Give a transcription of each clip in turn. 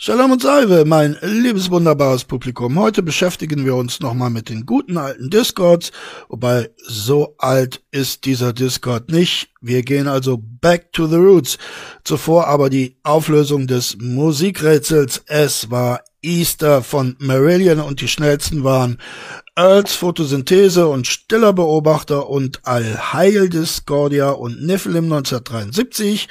Shalom und Salve, mein liebes wunderbares Publikum. Heute beschäftigen wir uns nochmal mit den guten alten Discords, wobei so alt ist dieser Discord nicht. Wir gehen also back to the roots. Zuvor aber die Auflösung des Musikrätsels. Es war Easter von Marillion und die schnellsten waren Earls Photosynthese und Stiller Beobachter und Allheil Discordia und Nephilim 1973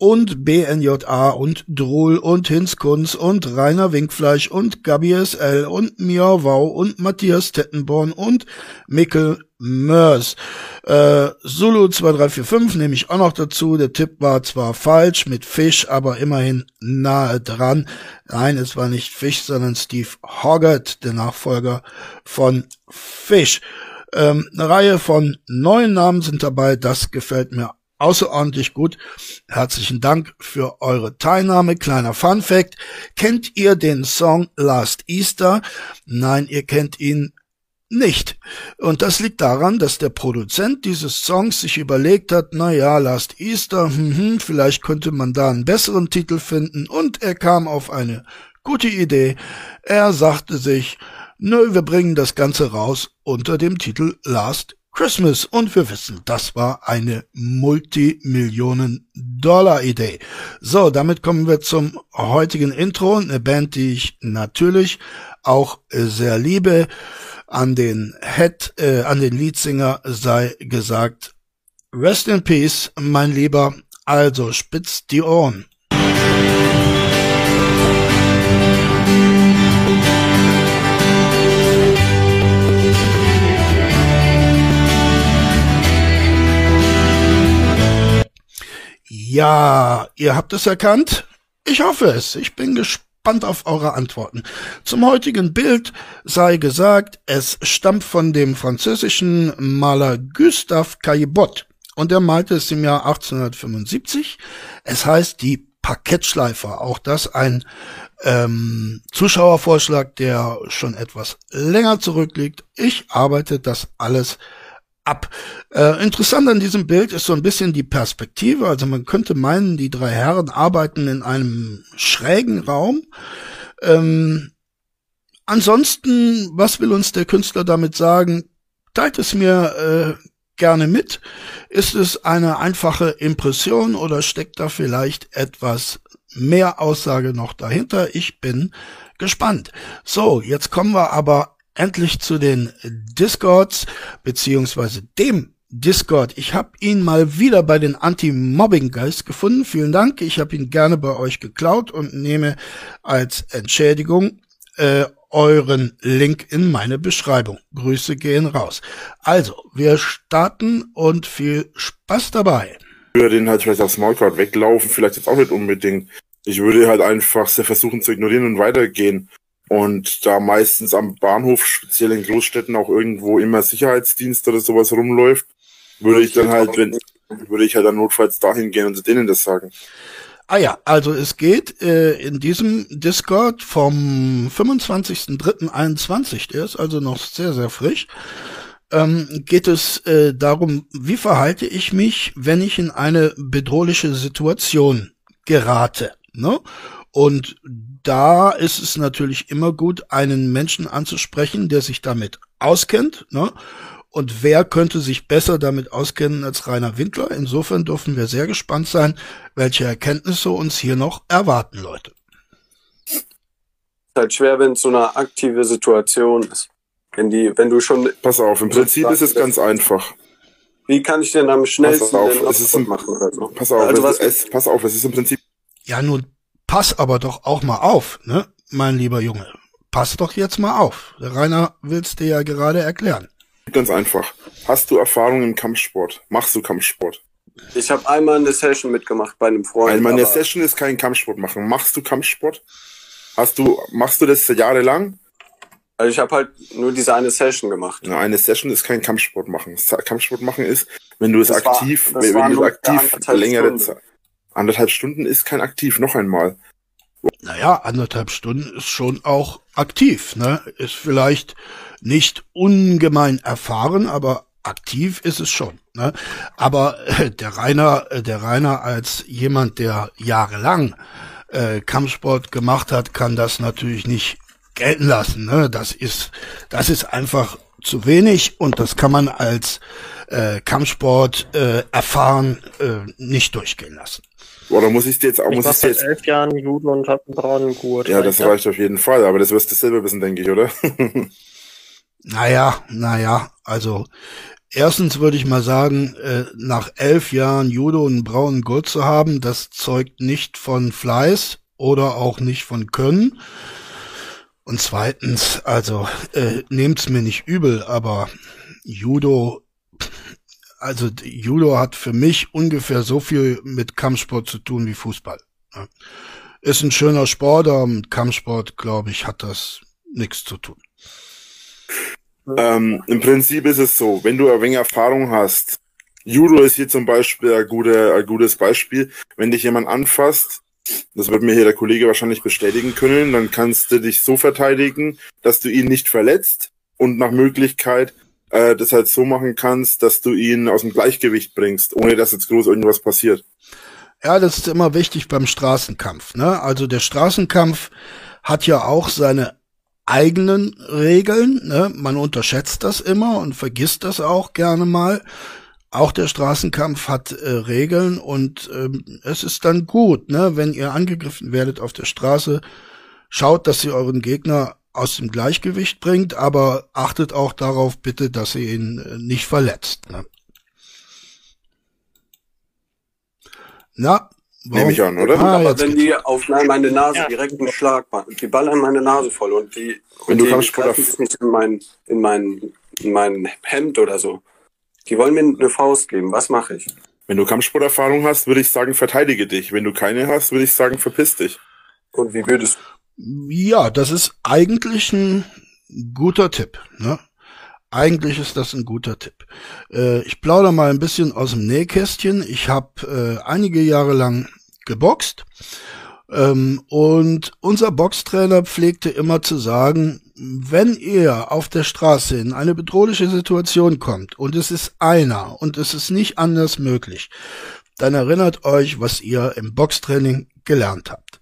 und BNJA und Drohl und Hinskunz und Rainer Winkfleisch und Gabi SL und Miauwau und Matthias Tettenborn und Mikkel Mörs. Äh, Zulu 2345 nehme ich auch noch dazu. Der Tipp war zwar falsch mit Fisch, aber immerhin nahe dran. Nein, es war nicht Fisch, sondern Steve Hoggart, der Nachfolger von Fisch. Ähm, eine Reihe von neuen Namen sind dabei. Das gefällt mir außerordentlich gut. Herzlichen Dank für eure Teilnahme. Kleiner Fun Fact. Kennt ihr den Song Last Easter? Nein, ihr kennt ihn nicht. Und das liegt daran, dass der Produzent dieses Songs sich überlegt hat, na ja, Last Easter, hm, hm, vielleicht könnte man da einen besseren Titel finden und er kam auf eine gute Idee. Er sagte sich, nö, wir bringen das Ganze raus unter dem Titel Last Christmas und wir wissen, das war eine Multimillionen-Dollar-Idee. So, damit kommen wir zum heutigen Intro, eine Band, die ich natürlich auch sehr liebe. An den Head, äh, an den Leadsinger sei gesagt, Rest in Peace, mein Lieber, also spitzt die Ohren. Ja, ihr habt es erkannt? Ich hoffe es. Ich bin gespannt auf eure Antworten. Zum heutigen Bild sei gesagt, es stammt von dem französischen Maler Gustave Caillebotte und er malte es im Jahr 1875. Es heißt die Parkettschleifer. Auch das ein ähm, Zuschauervorschlag, der schon etwas länger zurückliegt. Ich arbeite das alles ab. Äh, interessant an diesem Bild ist so ein bisschen die Perspektive. Also man könnte meinen, die drei Herren arbeiten in einem schrägen Raum. Ähm, ansonsten, was will uns der Künstler damit sagen? Teilt es mir äh, gerne mit. Ist es eine einfache Impression oder steckt da vielleicht etwas mehr Aussage noch dahinter? Ich bin gespannt. So, jetzt kommen wir aber endlich zu den Discords, beziehungsweise dem Discord. Ich habe ihn mal wieder bei den Anti-Mobbing-Guys gefunden. Vielen Dank. Ich habe ihn gerne bei euch geklaut und nehme als Entschädigung äh, euren Link in meine Beschreibung. Grüße gehen raus. Also, wir starten und viel Spaß dabei. Ich würde den halt vielleicht aufs Maulcard weglaufen, vielleicht jetzt auch nicht unbedingt. Ich würde halt einfach versuchen zu ignorieren und weitergehen. Und da meistens am Bahnhof, speziell in Großstädten, auch irgendwo immer Sicherheitsdienst oder sowas rumläuft, würde ich dann halt, wenn, würde ich halt dann notfalls dahin gehen und denen das sagen. Ah ja, also es geht äh, in diesem Discord vom 25.03.21, der ist also noch sehr, sehr frisch, ähm, geht es äh, darum, wie verhalte ich mich, wenn ich in eine bedrohliche Situation gerate. Ne? Und da ist es natürlich immer gut, einen Menschen anzusprechen, der sich damit auskennt. Ne? Und wer könnte sich besser damit auskennen als Rainer Windler? Insofern dürfen wir sehr gespannt sein, welche Erkenntnisse uns hier noch erwarten, Leute. Es ist halt schwer, wenn es so eine aktive Situation ist. Wenn die, wenn du schon. Pass auf, im Prinzip ist es ganz einfach. Wie kann ich denn am schnellsten pass auf, es ist ein, machen so? Pass auf, also es, es, pass auf, es ist im Prinzip. Ja, nun pass aber doch auch mal auf, ne, mein lieber Junge. Pass doch jetzt mal auf. Der Rainer will's dir ja gerade erklären. Ganz einfach. Hast du Erfahrung im Kampfsport? Machst du Kampfsport? Ich habe einmal eine Session mitgemacht bei einem Freund. Einmal eine Session ist kein Kampfsport machen. Machst du Kampfsport? Hast du, machst du das jahrelang? Also ich habe halt nur diese eine Session gemacht. Na, eine Session ist kein Kampfsport machen. Kampfsport machen ist, wenn du es das aktiv, war, wenn du es aktiv längere Zeit. Anderthalb Stunden ist kein aktiv, noch einmal. Naja, anderthalb Stunden ist schon auch aktiv, ne? Ist vielleicht nicht ungemein erfahren, aber aktiv ist es schon. Ne? Aber äh, der Rainer, äh, der Rainer als jemand, der jahrelang äh, Kampfsport gemacht hat, kann das natürlich nicht gelten lassen. Ne? Das ist, das ist einfach zu wenig und das kann man als äh, Kampfsport äh, erfahren äh, nicht durchgehen lassen. Oder muss ich dir jetzt auch, Ich muss war ich dir seit jetzt, elf Jahren Judo und hab einen braunen Gurt. ja, das Reicht reicht auf jeden Fall, aber das wirst du selber wissen, denke ich, oder? Naja, naja, also erstens würde ich mal sagen, äh, nach elf Jahren Judo einen braunen Gurt zu haben, das zeugt nicht von Fleiß oder auch nicht von Können. Und zweitens, also äh, nehmt's mir nicht übel, aber Judo, also Judo hat für mich ungefähr so viel mit Kampfsport zu tun wie Fußball. ne? Ist ein schöner Sport, aber mit Kampfsport, glaube ich, hat das nichts zu tun. Ähm, Im Prinzip ist es so, wenn du ein wenig Erfahrung hast, Judo ist hier zum Beispiel ein, guter, ein gutes Beispiel, wenn dich jemand anfasst, das wird mir hier der Kollege wahrscheinlich bestätigen können, dann kannst du dich so verteidigen, dass du ihn nicht verletzt und nach Möglichkeit äh, das halt so machen kannst, dass du ihn aus dem Gleichgewicht bringst, ohne dass jetzt groß irgendwas passiert. Ja, das ist immer wichtig beim Straßenkampf. Ne? Also der Straßenkampf hat ja auch seine eigenen Regeln. Ne? Man unterschätzt das immer und vergisst das auch gerne mal. Auch der Straßenkampf hat äh, Regeln und ähm, es ist dann gut, ne? wenn ihr angegriffen werdet auf der Straße, schaut, dass ihr euren Gegner aus dem Gleichgewicht bringt, aber achtet auch darauf bitte, dass ihr ihn äh, nicht verletzt. Ne? Na, Nehme ich an, oder? Ah, aber wenn geht's. die auf meine Nase direkt einen Schlag machen, die ballern meine Nase voll und die, Wenn und du die Kampfsport greifen sich nicht in mein, in mein, in mein Hemd oder so. Die wollen mir eine Faust geben. Was mache ich? Wenn du Kampfsporterfahrung hast, würde ich sagen, verteidige dich. Wenn du keine hast, würde ich sagen, verpiss dich. Und wie würdest Ja, das ist eigentlich ein guter Tipp. Ne? Eigentlich ist das ein guter Tipp. Äh, ich plaudere mal ein bisschen aus dem Nähkästchen. Ich habe äh, einige Jahre lang geboxt ähm, und unser Boxtrainer pflegte immer zu sagen, wenn ihr auf der Straße in eine bedrohliche Situation kommt und es ist einer und es ist nicht anders möglich, dann erinnert euch, was ihr im Boxtraining gelernt habt.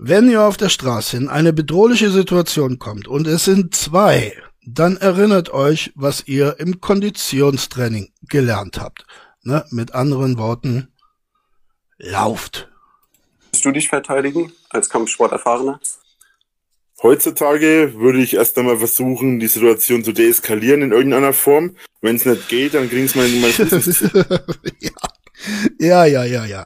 Wenn ihr auf der Straße in eine bedrohliche Situation kommt und es sind zwei, dann erinnert euch, was ihr im Konditionstraining gelernt habt. Ne? Mit anderen Worten, lauft. du dich verteidigen als Kampfsporterfahrener? Heutzutage würde ich erst einmal versuchen, die Situation zu deeskalieren in irgendeiner Form. Wenn es nicht geht, dann kriegen es meine, meine Fuß ja, ja, ja, ja.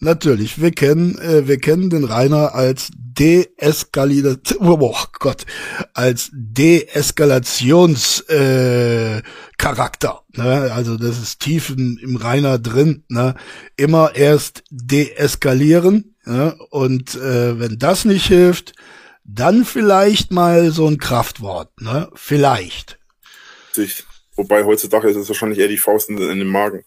Natürlich. Wir kennen, äh, wir kennen den Rainer als Deeskaliert, oh Gott, als Deeskalations äh, Charakter. Ne? Also das ist tief im, Rainer drin. Ne? Immer erst deeskalieren. Ne? Und äh, wenn das nicht hilft, dann vielleicht mal so ein Kraftwort. Ne? Vielleicht. Wobei heutzutage ist es wahrscheinlich eher die Faust in den Magen.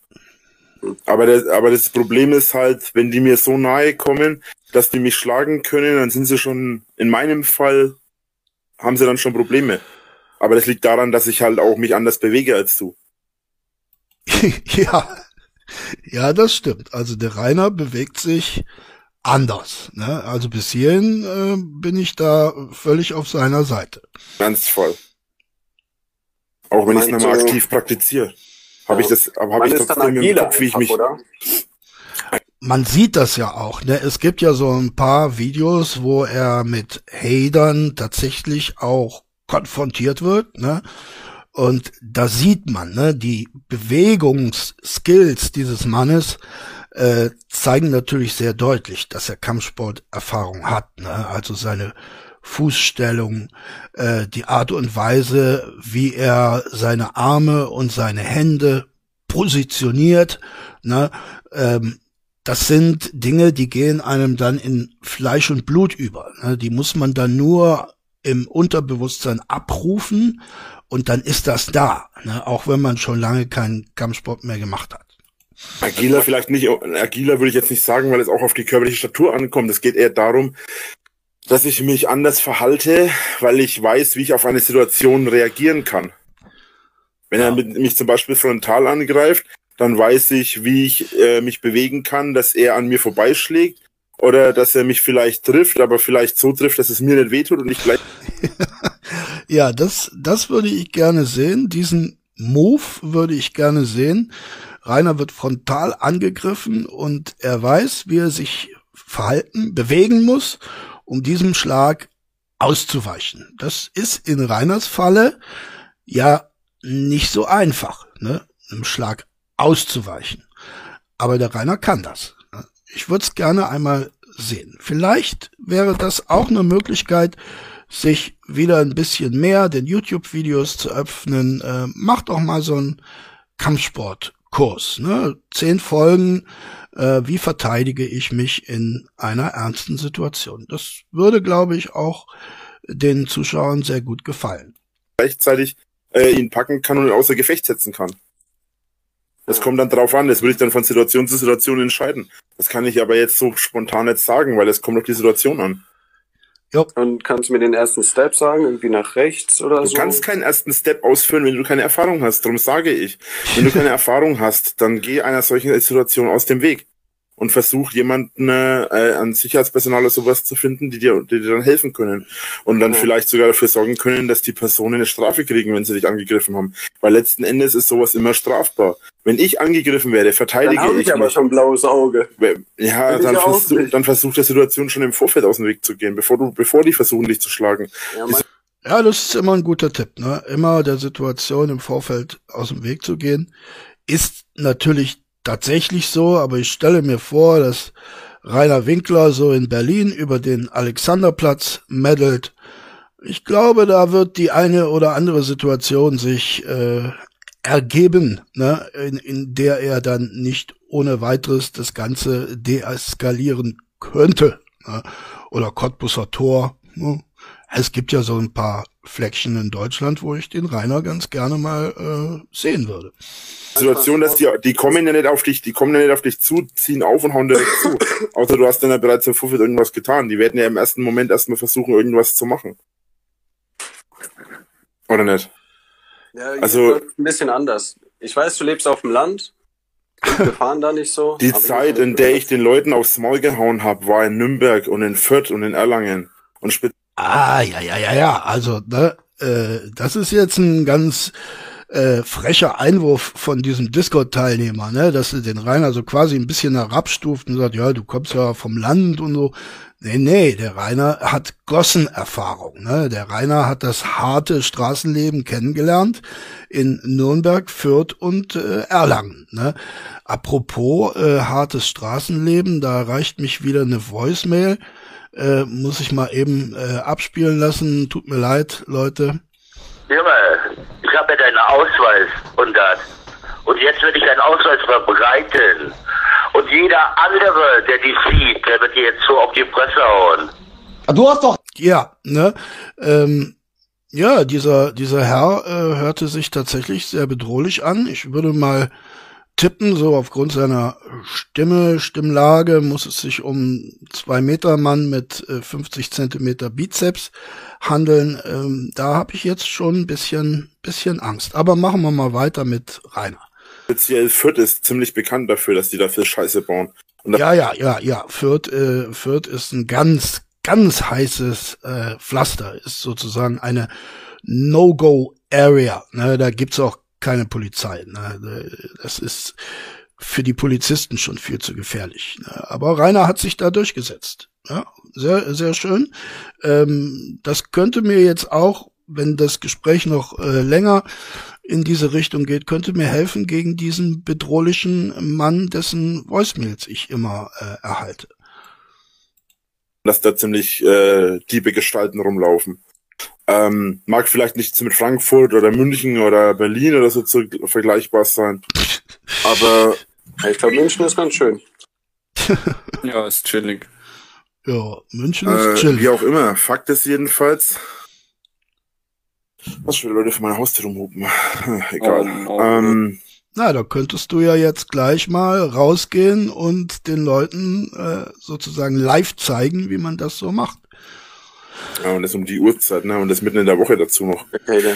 Aber, der, aber das Problem ist halt, wenn die mir so nahe kommen, dass die mich schlagen können, dann sind sie schon, in meinem Fall, haben sie dann schon Probleme. Aber das liegt daran, dass ich halt auch mich anders bewege als du. ja, ja, das stimmt. Also der Rainer bewegt sich anders. Ne? Also bis hierhin äh, bin ich da völlig auf seiner Seite. Ganz voll. Auch wenn ich es nochmal aktiv praktiziere. Habe ich das, aber habe Man ich ist dann im Kopf, wie ich mich. oder? Man sieht das ja auch. Ne? Es gibt ja so ein paar Videos, wo er mit Hadern tatsächlich auch konfrontiert wird. Ne? Und da sieht man, ne, die Bewegungsskills dieses Mannes äh, zeigen natürlich sehr deutlich, dass er Kampfsporterfahrung hat. Ne? Also seine Fußstellung, äh, die Art und Weise, wie er seine Arme und seine Hände positioniert. Ne? Ähm, das sind Dinge, die gehen einem dann in Fleisch und Blut über. Ne? Die muss man dann nur im Unterbewusstsein abrufen und dann ist das da, ne? auch wenn man schon lange keinen Kampfsport mehr gemacht hat. Agiler vielleicht nicht, agiler würde ich jetzt nicht sagen, weil es auch auf die körperliche Statur ankommt. Es geht eher darum, dass ich mich anders verhalte, weil ich weiß, wie ich auf eine Situation reagieren kann. Wenn er mit, mich zum Beispiel frontal angreift, dann weiß ich, wie ich äh, mich bewegen kann, dass er an mir vorbeischlägt Oder dass er mich vielleicht trifft, aber vielleicht so trifft, dass es mir nicht wehtut und ich gleich. ja, das, das würde ich gerne sehen. Diesen Move würde ich gerne sehen. Rainer wird frontal angegriffen und er weiß, wie er sich verhalten, bewegen muss, um diesem Schlag auszuweichen. Das ist in Rainers Falle ja nicht so einfach, ne, einem Schlag auszuweichen. Aber der Rainer kann das. Ne? Ich würde es gerne einmal sehen. Vielleicht wäre das auch eine Möglichkeit, sich wieder ein bisschen mehr den YouTube-Videos zu öffnen. Äh, macht doch mal so einen Kampfsportkurs. Ne? Zehn Folgen, äh, wie verteidige ich mich in einer ernsten Situation. Das würde, glaube ich, auch den Zuschauern sehr gut gefallen. Gleichzeitig äh, ihn packen kann und ihn außer Gefecht setzen kann. Das kommt dann drauf an, das will ich dann von Situation zu Situation entscheiden. Das kann ich aber jetzt so spontan nicht sagen, weil es kommt auf die Situation an. Jo. Und kannst du mir den ersten Step sagen, irgendwie nach rechts oder du so? Du kannst keinen ersten Step ausführen, wenn du keine Erfahrung hast. Darum sage ich, wenn du keine Erfahrung hast, dann geh einer solchen Situation aus dem Weg und versuch jemanden äh, an Sicherheitspersonal oder sowas zu finden, die dir, die dir dann helfen können und dann ja. vielleicht sogar dafür sorgen können, dass die Personen eine Strafe kriegen, wenn sie dich angegriffen haben. Weil letzten Endes ist sowas immer strafbar. Wenn ich angegriffen werde, verteidige dann ich, ich aber schon blaues Auge. Ja, dann, versuch, dann versuch der Situation schon im Vorfeld aus dem Weg zu gehen, bevor du, bevor die versuchen, dich zu schlagen. Ja, ja, das ist immer ein guter Tipp, ne? Immer der Situation im Vorfeld aus dem Weg zu gehen. Ist natürlich tatsächlich so, aber ich stelle mir vor, dass Rainer Winkler so in Berlin über den Alexanderplatz meddelt. Ich glaube, da wird die eine oder andere Situation sich äh, ergeben, ne, in, in der er dann nicht ohne weiteres das Ganze deeskalieren könnte. Ne? Oder Cottbusser Tor. Ne? Es gibt ja so ein paar Fleckchen in Deutschland, wo ich den Rainer ganz gerne mal äh, sehen würde. Situation, dass die, die kommen ja nicht auf dich, die kommen ja nicht auf dich zu, ziehen auf und hauen direkt zu. Außer du hast dann ja bereits im Vorfeld irgendwas getan. Die werden ja im ersten Moment erstmal versuchen, irgendwas zu machen. Oder nicht? Ja, also ein bisschen anders. Ich weiß, du lebst auf dem Land. Wir fahren da nicht so. Die Zeit, in der ich den Leuten aufs Maul gehauen habe, war in Nürnberg und in Fürth und in Erlangen. Und Ah, ja, ja, ja, ja. Also, ne, äh, das ist jetzt ein ganz äh, frecher Einwurf von diesem Discord-Teilnehmer, ne, dass er den Rainer so quasi ein bisschen herabstuft und sagt, ja, du kommst ja vom Land und so. Nee, nee, der Rainer hat Gossenerfahrung, ne? Der Rainer hat das harte Straßenleben kennengelernt in Nürnberg, Fürth und äh, Erlangen, ne? Apropos äh, hartes Straßenleben, da erreicht mich wieder eine Voicemail äh, muss ich mal eben äh, abspielen lassen. Tut mir leid, Leute. Junge, ich habe ja deinen Ausweis und das. Und jetzt werde ich deinen Ausweis verbreiten. Und jeder andere, der dich sieht, der wird dir jetzt so auf die Presse hauen. Ah, du hast doch. Ja, ne? Ähm, ja, dieser, dieser Herr äh, hörte sich tatsächlich sehr bedrohlich an. Ich würde mal tippen, so aufgrund seiner Stimme, Stimmlage, muss es sich um zwei Meter Mann mit äh, 50 Zentimeter Bizeps handeln. Ähm, da habe ich jetzt schon ein bisschen, bisschen Angst. Aber machen wir mal weiter mit Rainer. Speziell Fürth ist ziemlich bekannt dafür, dass die dafür Scheiße bauen. ja, ja, ja, ja. Fürth, äh, Fürth ist ein ganz, ganz heißes äh, Pflaster, ist sozusagen eine No-Go-Area. Ne, da gibt's auch keine Polizei. Ne? Das ist für die Polizisten schon viel zu gefährlich. Ne? Aber Rainer hat sich da durchgesetzt. Ja, sehr, sehr schön. Ähm, das könnte mir jetzt auch, wenn das Gespräch noch äh, länger in diese Richtung geht, könnte mir helfen gegen diesen bedrohlichen Mann, dessen Voicemails ich immer äh, erhalte. Dass da ziemlich äh, diebe Gestalten rumlaufen. Ähm, mag vielleicht nicht mit Frankfurt oder München oder Berlin oder so zu, vergleichbar sein. Aber ich glaube, München ist ganz schön. ja, ist chillig. Ja, München ist äh, chillig. Wie auch immer. Fakt ist jedenfalls. Was für Leute für meine Haustür rumhupen. Egal. Oh, oh, ähm, na, da könntest du ja jetzt gleich mal rausgehen und den Leuten äh, sozusagen live zeigen, wie man das so macht. Ja, und das um die Uhrzeit, ne? Und das mitten in der Woche dazu noch. Okay,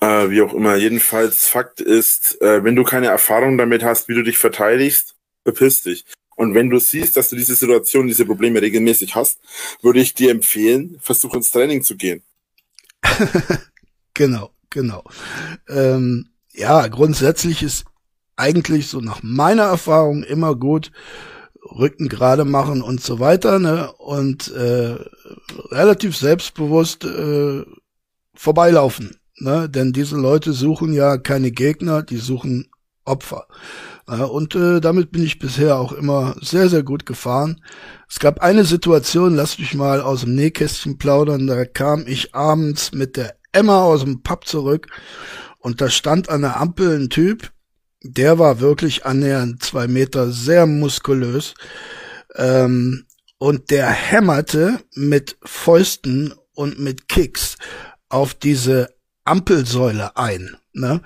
äh, wie auch immer. Jedenfalls, Fakt ist, äh, wenn du keine Erfahrung damit hast, wie du dich verteidigst, verpiss dich. Und wenn du siehst, dass du diese Situation, diese Probleme regelmäßig hast, würde ich dir empfehlen, versuch ins Training zu gehen. genau, genau. Ähm, ja, grundsätzlich ist eigentlich so nach meiner Erfahrung immer gut, Rücken gerade machen und so weiter, ne? Und äh, relativ selbstbewusst äh, vorbeilaufen, ne? Denn diese Leute suchen ja keine Gegner, die suchen Opfer. Ja, und äh, damit bin ich bisher auch immer sehr, sehr gut gefahren. Es gab eine Situation, lass mich mal aus dem Nähkästchen plaudern, da kam ich abends mit der Emma aus dem Pub zurück und da stand an der Ampel ein Typ, der war wirklich annähernd zwei Meter, sehr muskulös. Ähm, und der hämmerte mit Fäusten und mit Kicks auf diese Ampelsäule ein. Ne?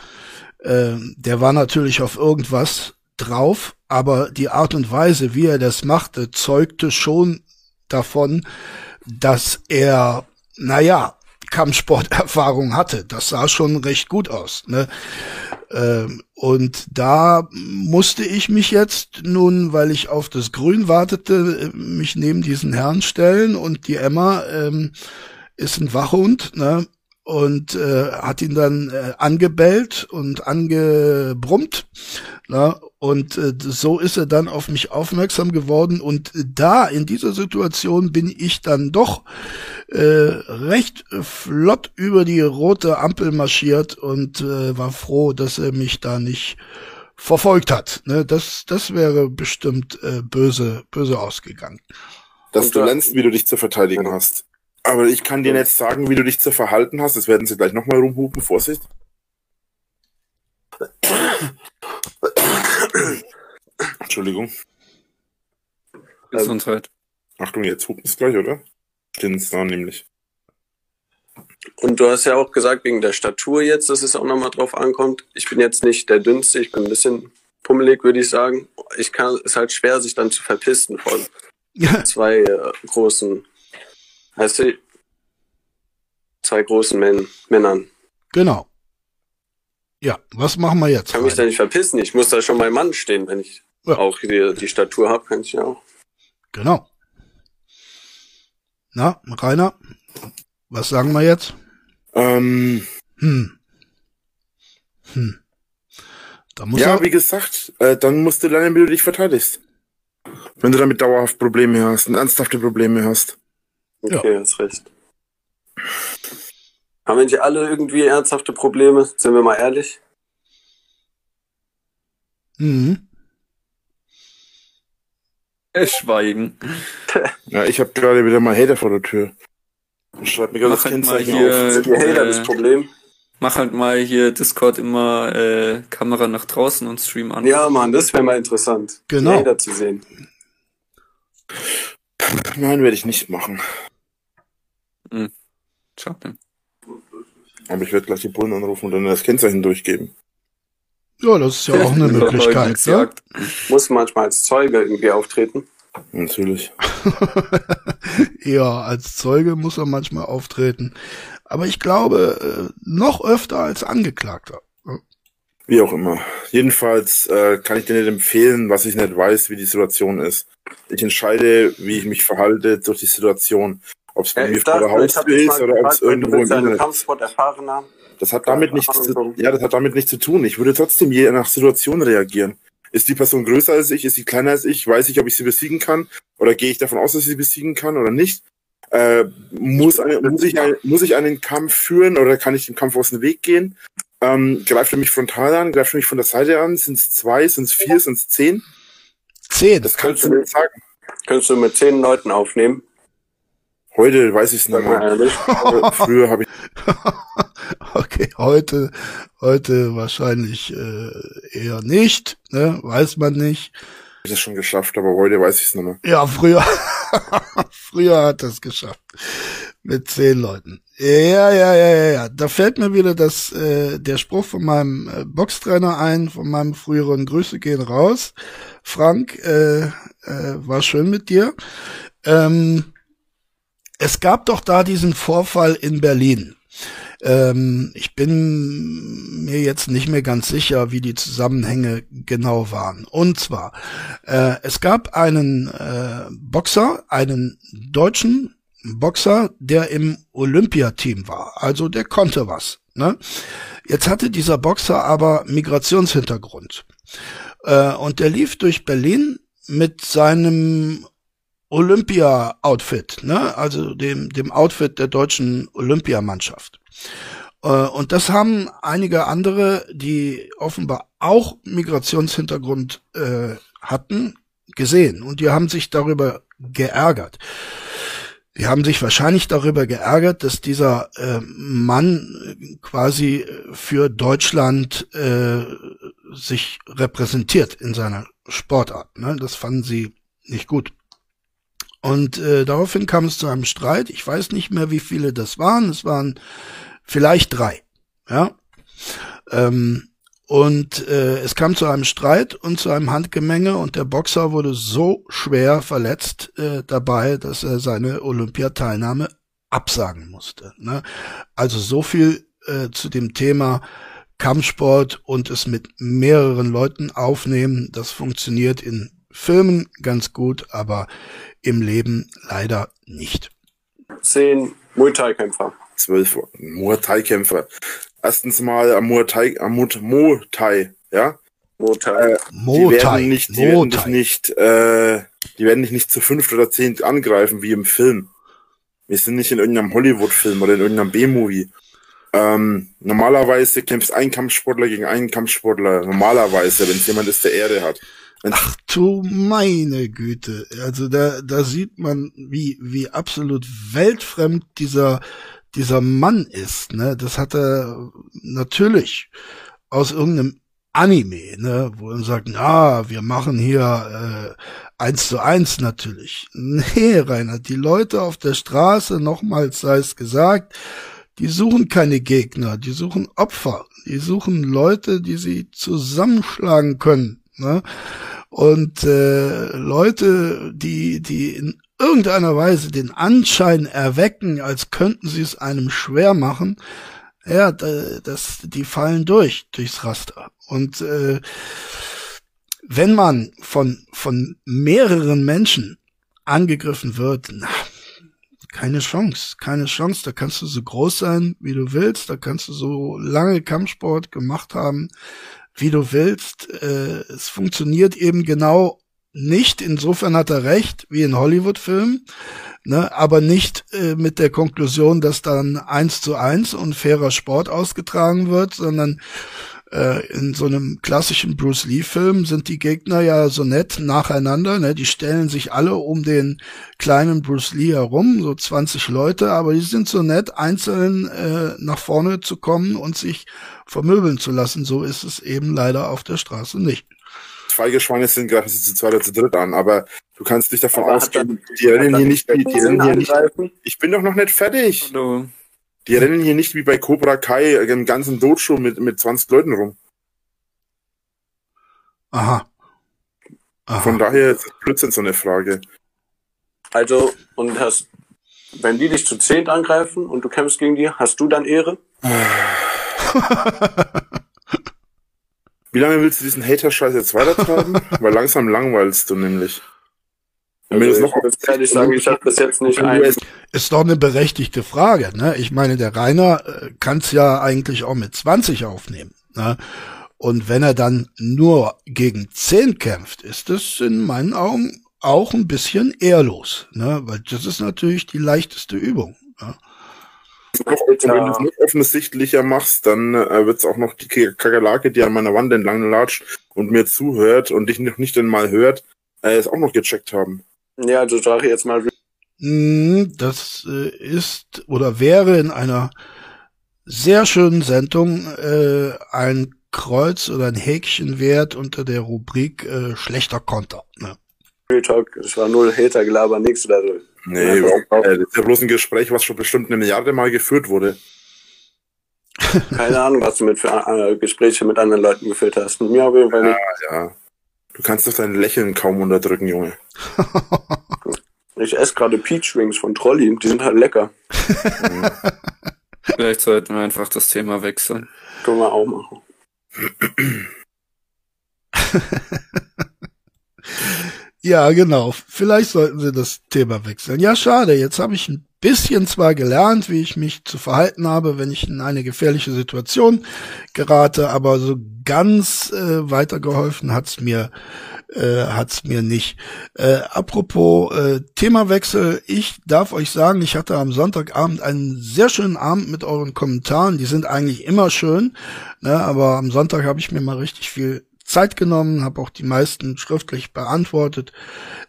Ähm, der war natürlich auf irgendwas drauf, aber die Art und Weise, wie er das machte, zeugte schon davon, dass er, naja, Kampfsporterfahrung hatte. Das sah schon recht gut aus. Ne? Ähm, und da musste ich mich jetzt nun, weil ich auf das Grün wartete, mich neben diesen Herrn stellen und die Emma ähm, ist ein Wachhund, ne? Und äh, hat ihn dann äh, angebellt und angebrummt. Na, und äh, so ist er dann auf mich aufmerksam geworden. Und da, in dieser Situation, bin ich dann doch äh, recht flott über die rote Ampel marschiert und äh, war froh, dass er mich da nicht verfolgt hat. Ne, das, das wäre bestimmt äh, böse, böse ausgegangen. Dass du lernst, wie du dich zu verteidigen hast. Aber ich kann dir nicht sagen, wie du dich zu verhalten hast. Das werden sie gleich nochmal rumhupen. Vorsicht. Entschuldigung. Gesundheit. Achtung, jetzt hupen es gleich, oder? Stimmt da nämlich. Und du hast ja auch gesagt, wegen der Statur jetzt, dass es auch nochmal drauf ankommt. Ich bin jetzt nicht der Dünnste, ich bin ein bisschen pummelig, würde ich sagen. Ich kann, es ist halt schwer, sich dann zu verpisten von zwei äh, großen Heißt du, zwei großen Män Männern. Genau. Ja, was machen wir jetzt? Ich kann mich da nicht verpissen. Ich muss da schon mein Mann stehen, wenn ich ja. auch die, die Statur habe, kann ich ja auch. Genau. Na, Rainer, was sagen wir jetzt? Ähm. Hm. Hm. Da muss ja, wie gesagt, äh, dann musst du lernen, wie du dich verteidigst. Wenn du damit dauerhaft Probleme hast und ernsthafte Probleme hast. Okay, ja. hast recht. Haben wir nicht alle irgendwie ernsthafte Probleme? Sind wir mal ehrlich? Mhm. Schweigen. ja, ich habe gerade wieder mal Hater vor der Tür. Schreib mir gerade das halt Kennzeichen hier, auf. Sind die Hater äh, das Problem? Mach halt mal hier Discord immer äh, Kamera nach draußen und Stream an. Ja, Mann, das wäre mal interessant. Genau. Hater zu sehen. Nein, werde ich nicht machen. Hm. Schade. Aber ich werde gleich die Bullen anrufen und dann das Kennzeichen durchgeben. Ja, das ist ja auch eine Möglichkeit. Ne? Muss manchmal als Zeuge irgendwie auftreten. Natürlich. ja, als Zeuge muss er manchmal auftreten. Aber ich glaube, äh, noch öfter als Angeklagter. Wie auch immer. Jedenfalls äh, kann ich dir nicht empfehlen, was ich nicht weiß, wie die Situation ist. Ich entscheide, wie ich mich verhalte durch die Situation. Ob es bei mir vor der Haustür ist oder ob es irgendwo im Internet. Kampfsport erfahrener. Das hat damit nichts zu, ja, das hat damit nichts zu tun. Ich würde trotzdem je nach Situation reagieren. Ist die Person größer als ich? Ist sie kleiner als ich? Weiß ich, ob ich sie besiegen kann? Oder gehe ich davon aus, dass ich sie besiegen kann oder nicht? Äh, muss, eine, muss, ich ein, muss ich einen Kampf führen oder kann ich dem Kampf aus dem Weg gehen? Ähm, greift er mich frontal an? Greift er mich von der Seite an? Sind es zwei? Sind es vier? Sind es zehn? Zehn. Das kannst du mir sagen. Könntest du mit zehn Leuten aufnehmen? Heute weiß ich es nicht mehr. Früher habe ich. okay, heute, heute wahrscheinlich äh, eher nicht, ne? Weiß man nicht. Ich habe es schon geschafft, aber heute weiß ich es nicht mehr. Ja, früher, früher hat es geschafft mit zehn Leuten. Ja, ja, ja, ja, ja. Da fällt mir wieder das, äh, der Spruch von meinem äh, Boxtrainer ein, von meinem früheren Grüße gehen raus. Frank, äh, äh, war schön mit dir. Ähm, es gab doch da diesen Vorfall in Berlin. Ähm, ich bin mir jetzt nicht mehr ganz sicher, wie die Zusammenhänge genau waren. Und zwar, äh, es gab einen äh, Boxer, einen deutschen Boxer, der im Olympiateam war. Also der konnte was. Ne? Jetzt hatte dieser Boxer aber Migrationshintergrund. Äh, und der lief durch Berlin mit seinem Olympia-Outfit, ne? also dem, dem Outfit der deutschen Olympiamannschaft. Äh, und das haben einige andere, die offenbar auch Migrationshintergrund äh, hatten, gesehen. Und die haben sich darüber geärgert. Die haben sich wahrscheinlich darüber geärgert, dass dieser äh, Mann quasi für Deutschland äh, sich repräsentiert in seiner Sportart. Ne? Das fanden sie nicht gut. Und äh, daraufhin kam es zu einem Streit. Ich weiß nicht mehr, wie viele das waren. Es waren vielleicht drei. Ja. Ähm, und äh, es kam zu einem Streit und zu einem Handgemenge und der Boxer wurde so schwer verletzt äh, dabei, dass er seine Olympiateilnahme absagen musste. Ne? Also so viel äh, zu dem Thema Kampfsport und es mit mehreren Leuten aufnehmen. Das funktioniert in Filmen ganz gut, aber im Leben leider nicht. Zehn Muay Thai-Kämpfer. Zwölf Muay Thai-Kämpfer. Erstens mal am Muay Thai, am Muay Thai, ja? Muay Thai. Äh, die werden nicht, die werden dich nicht, äh, die werden dich nicht zu fünft oder zehn angreifen wie im Film. Wir sind nicht in irgendeinem Hollywood-Film oder in irgendeinem B-Movie. Ähm, normalerweise kämpft ein Kampfsportler gegen einen Kampfsportler. Normalerweise, wenn es jemand ist, der Ehre hat. Ach du meine Güte. Also da, da sieht man, wie, wie absolut weltfremd dieser, dieser Mann ist, ne? Das hat er natürlich aus irgendeinem Anime, ne, wo er sagt, ah, wir machen hier äh, eins zu eins natürlich. Nee, Rainer, die Leute auf der Straße, nochmals sei es gesagt, die suchen keine Gegner, die suchen Opfer, die suchen Leute, die sie zusammenschlagen können. Ne? Und äh, Leute, die, die in irgendeiner Weise den Anschein erwecken, als könnten sie es einem schwer machen, ja, das, die fallen durch, durchs Raster. Und äh, wenn man von, von mehreren Menschen angegriffen wird, na, keine Chance, keine Chance. Da kannst du so groß sein, wie du willst, da kannst du so lange Kampfsport gemacht haben, wie du willst. Äh, es funktioniert eben genau nicht. Insofern hat er recht, wie in Hollywood-Filmen, ne, aber nicht äh, mit der Konklusion, dass dann eins zu eins und fairer Sport ausgetragen wird, sondern äh, in so einem klassischen Bruce Lee-Film sind die Gegner ja so nett nacheinander, ne? Die stellen sich alle um den kleinen Bruce Lee herum, so 20 Leute, aber die sind so nett, einzeln äh, nach vorne zu kommen und sich vermöbeln zu lassen. So ist es eben leider auf der Straße nicht. Zwei Geschwange sind, greifen sie zu zweit oder zu dritt an, aber du kannst nicht davon aber ausgehen, die rennen hier nicht, die, die rennen hier nicht. Ich bin doch noch nicht fertig. Hallo. Die rennen hier nicht wie bei Cobra Kai im ganzen Dojo mit, mit 20 Leuten rum. Aha. Aha. Von daher ist es Blödsinn so eine Frage. Also, und hast, wenn die dich zu zehn angreifen und du kämpfst gegen die, hast du dann Ehre? Wie lange willst du diesen Hater-Scheiß jetzt weitertreiben? Weil langsam langweilst du nämlich. Also noch ich ehrlich sagen, ich habe bis jetzt nicht ein. Ist doch eine berechtigte Frage. Ne? Ich meine, der Rainer äh, kann es ja eigentlich auch mit 20 aufnehmen. Ne? Und wenn er dann nur gegen 10 kämpft, ist das in meinen Augen auch ein bisschen ehrlos. Ne? Weil das ist natürlich die leichteste Übung. Ne? Noch, wenn du es noch offensichtlicher machst, dann äh, wird es auch noch die Kakerlake, die an meiner Wand entlang latscht und mir zuhört und dich noch nicht einmal hört, äh, es auch noch gecheckt haben. Ja, also sage ich jetzt mal. Hm, das äh, ist oder wäre in einer sehr schönen Sendung äh, ein Kreuz oder ein Häkchen wert unter der Rubrik äh, schlechter Konter. Ne? Talk, das war null Hater-Gelaber, nichts oder so. Nee, überhaupt nicht. Äh, das ist ja bloß ein Gespräch, was schon bestimmt eine Milliarde Mal geführt wurde. Keine Ahnung, was du mit für äh, Gespräche mit anderen Leuten geführt hast. Mit mir auf jeden Fall nicht. Ja, ja. Du kannst doch dein Lächeln kaum unterdrücken, Junge. ich esse gerade Peach Wings von Trolli, die sind halt lecker. Vielleicht sollten wir einfach das Thema wechseln. Können wir auch machen. Ja, genau. Vielleicht sollten sie das Thema wechseln. Ja, schade. Jetzt habe ich ein bisschen zwar gelernt, wie ich mich zu verhalten habe, wenn ich in eine gefährliche Situation gerate, aber so ganz äh, weitergeholfen hat's mir äh, hat's mir nicht. Äh, apropos äh, Themawechsel, ich darf euch sagen, ich hatte am Sonntagabend einen sehr schönen Abend mit euren Kommentaren. Die sind eigentlich immer schön, ne, aber am Sonntag habe ich mir mal richtig viel Zeit genommen, habe auch die meisten schriftlich beantwortet.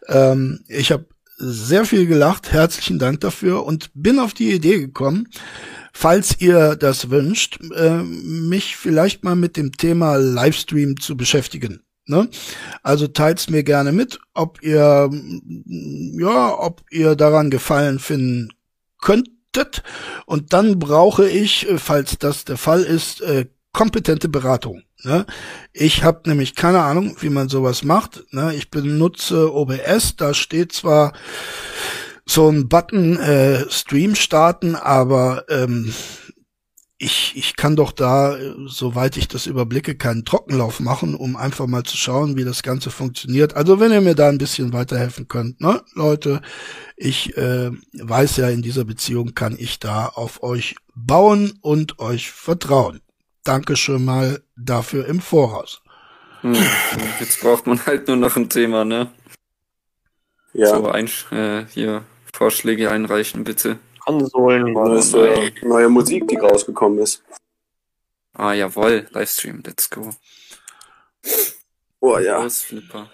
Ähm, ich habe sehr viel gelacht, herzlichen Dank dafür und bin auf die Idee gekommen, falls ihr das wünscht, äh, mich vielleicht mal mit dem Thema Livestream zu beschäftigen. Ne? Also teilt's mir gerne mit, ob ihr ja, ob ihr daran Gefallen finden könntet. Und dann brauche ich, falls das der Fall ist, äh, kompetente Beratung. Ne? Ich habe nämlich keine Ahnung, wie man sowas macht. Ne? Ich benutze OBS, da steht zwar so ein Button äh, Stream starten, aber ähm, ich, ich kann doch da, soweit ich das überblicke, keinen Trockenlauf machen, um einfach mal zu schauen, wie das Ganze funktioniert. Also wenn ihr mir da ein bisschen weiterhelfen könnt, ne, Leute, ich äh, weiß ja, in dieser Beziehung kann ich da auf euch bauen und euch vertrauen. Danke schon mal dafür im Voraus. Hm, jetzt braucht man halt nur noch ein Thema, ne? Ja. So ein, äh, hier Vorschläge einreichen, bitte. Konsolen. Neues, äh, neue Musik, die rausgekommen ist. Ah, jawohl, Livestream, let's go. Oh ja. Ausflipper.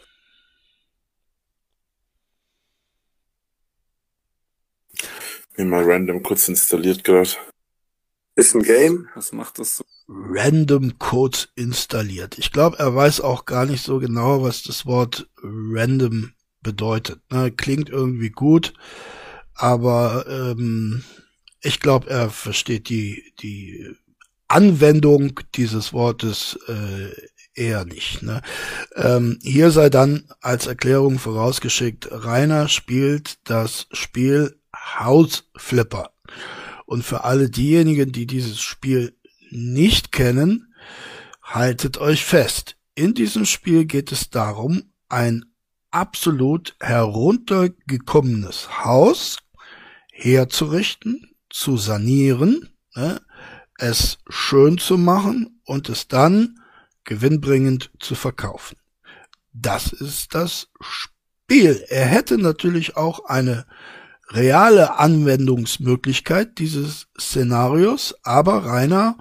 Mir mal random kurz installiert gerade. Ist ein Game. Was macht das so? Random Code installiert. Ich glaube, er weiß auch gar nicht so genau, was das Wort random bedeutet. Ne? Klingt irgendwie gut, aber ähm, ich glaube, er versteht die, die Anwendung dieses Wortes äh, eher nicht. Ne? Ähm, hier sei dann als Erklärung vorausgeschickt, Rainer spielt das Spiel House Flipper. Und für alle diejenigen, die dieses Spiel nicht kennen, haltet euch fest. In diesem Spiel geht es darum, ein absolut heruntergekommenes Haus herzurichten, zu sanieren, ne, es schön zu machen und es dann gewinnbringend zu verkaufen. Das ist das Spiel. Er hätte natürlich auch eine reale Anwendungsmöglichkeit dieses Szenarios, aber Rainer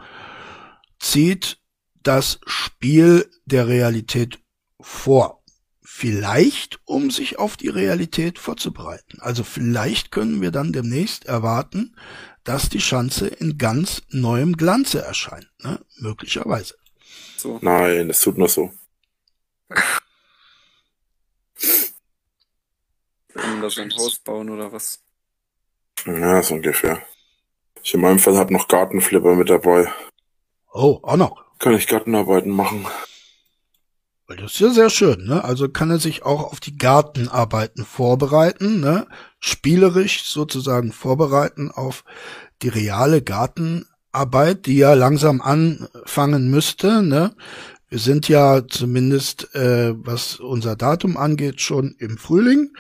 zieht das Spiel der Realität vor. Vielleicht, um sich auf die Realität vorzubereiten. Also vielleicht können wir dann demnächst erwarten, dass die Schanze in ganz neuem Glanze erscheint. Ne? Möglicherweise. So. Nein, das tut nur so. Wollen da sein Haus bauen oder was? Ja, so ungefähr. Ich in meinem Fall habe noch Gartenflipper mit dabei. Oh, auch noch. Kann ich Gartenarbeiten machen. Weil Das ist ja sehr schön, ne? Also kann er sich auch auf die Gartenarbeiten vorbereiten, ne? Spielerisch sozusagen vorbereiten auf die reale Gartenarbeit, die ja langsam anfangen müsste, ne? Wir sind ja zumindest, äh, was unser Datum angeht, schon im Frühling.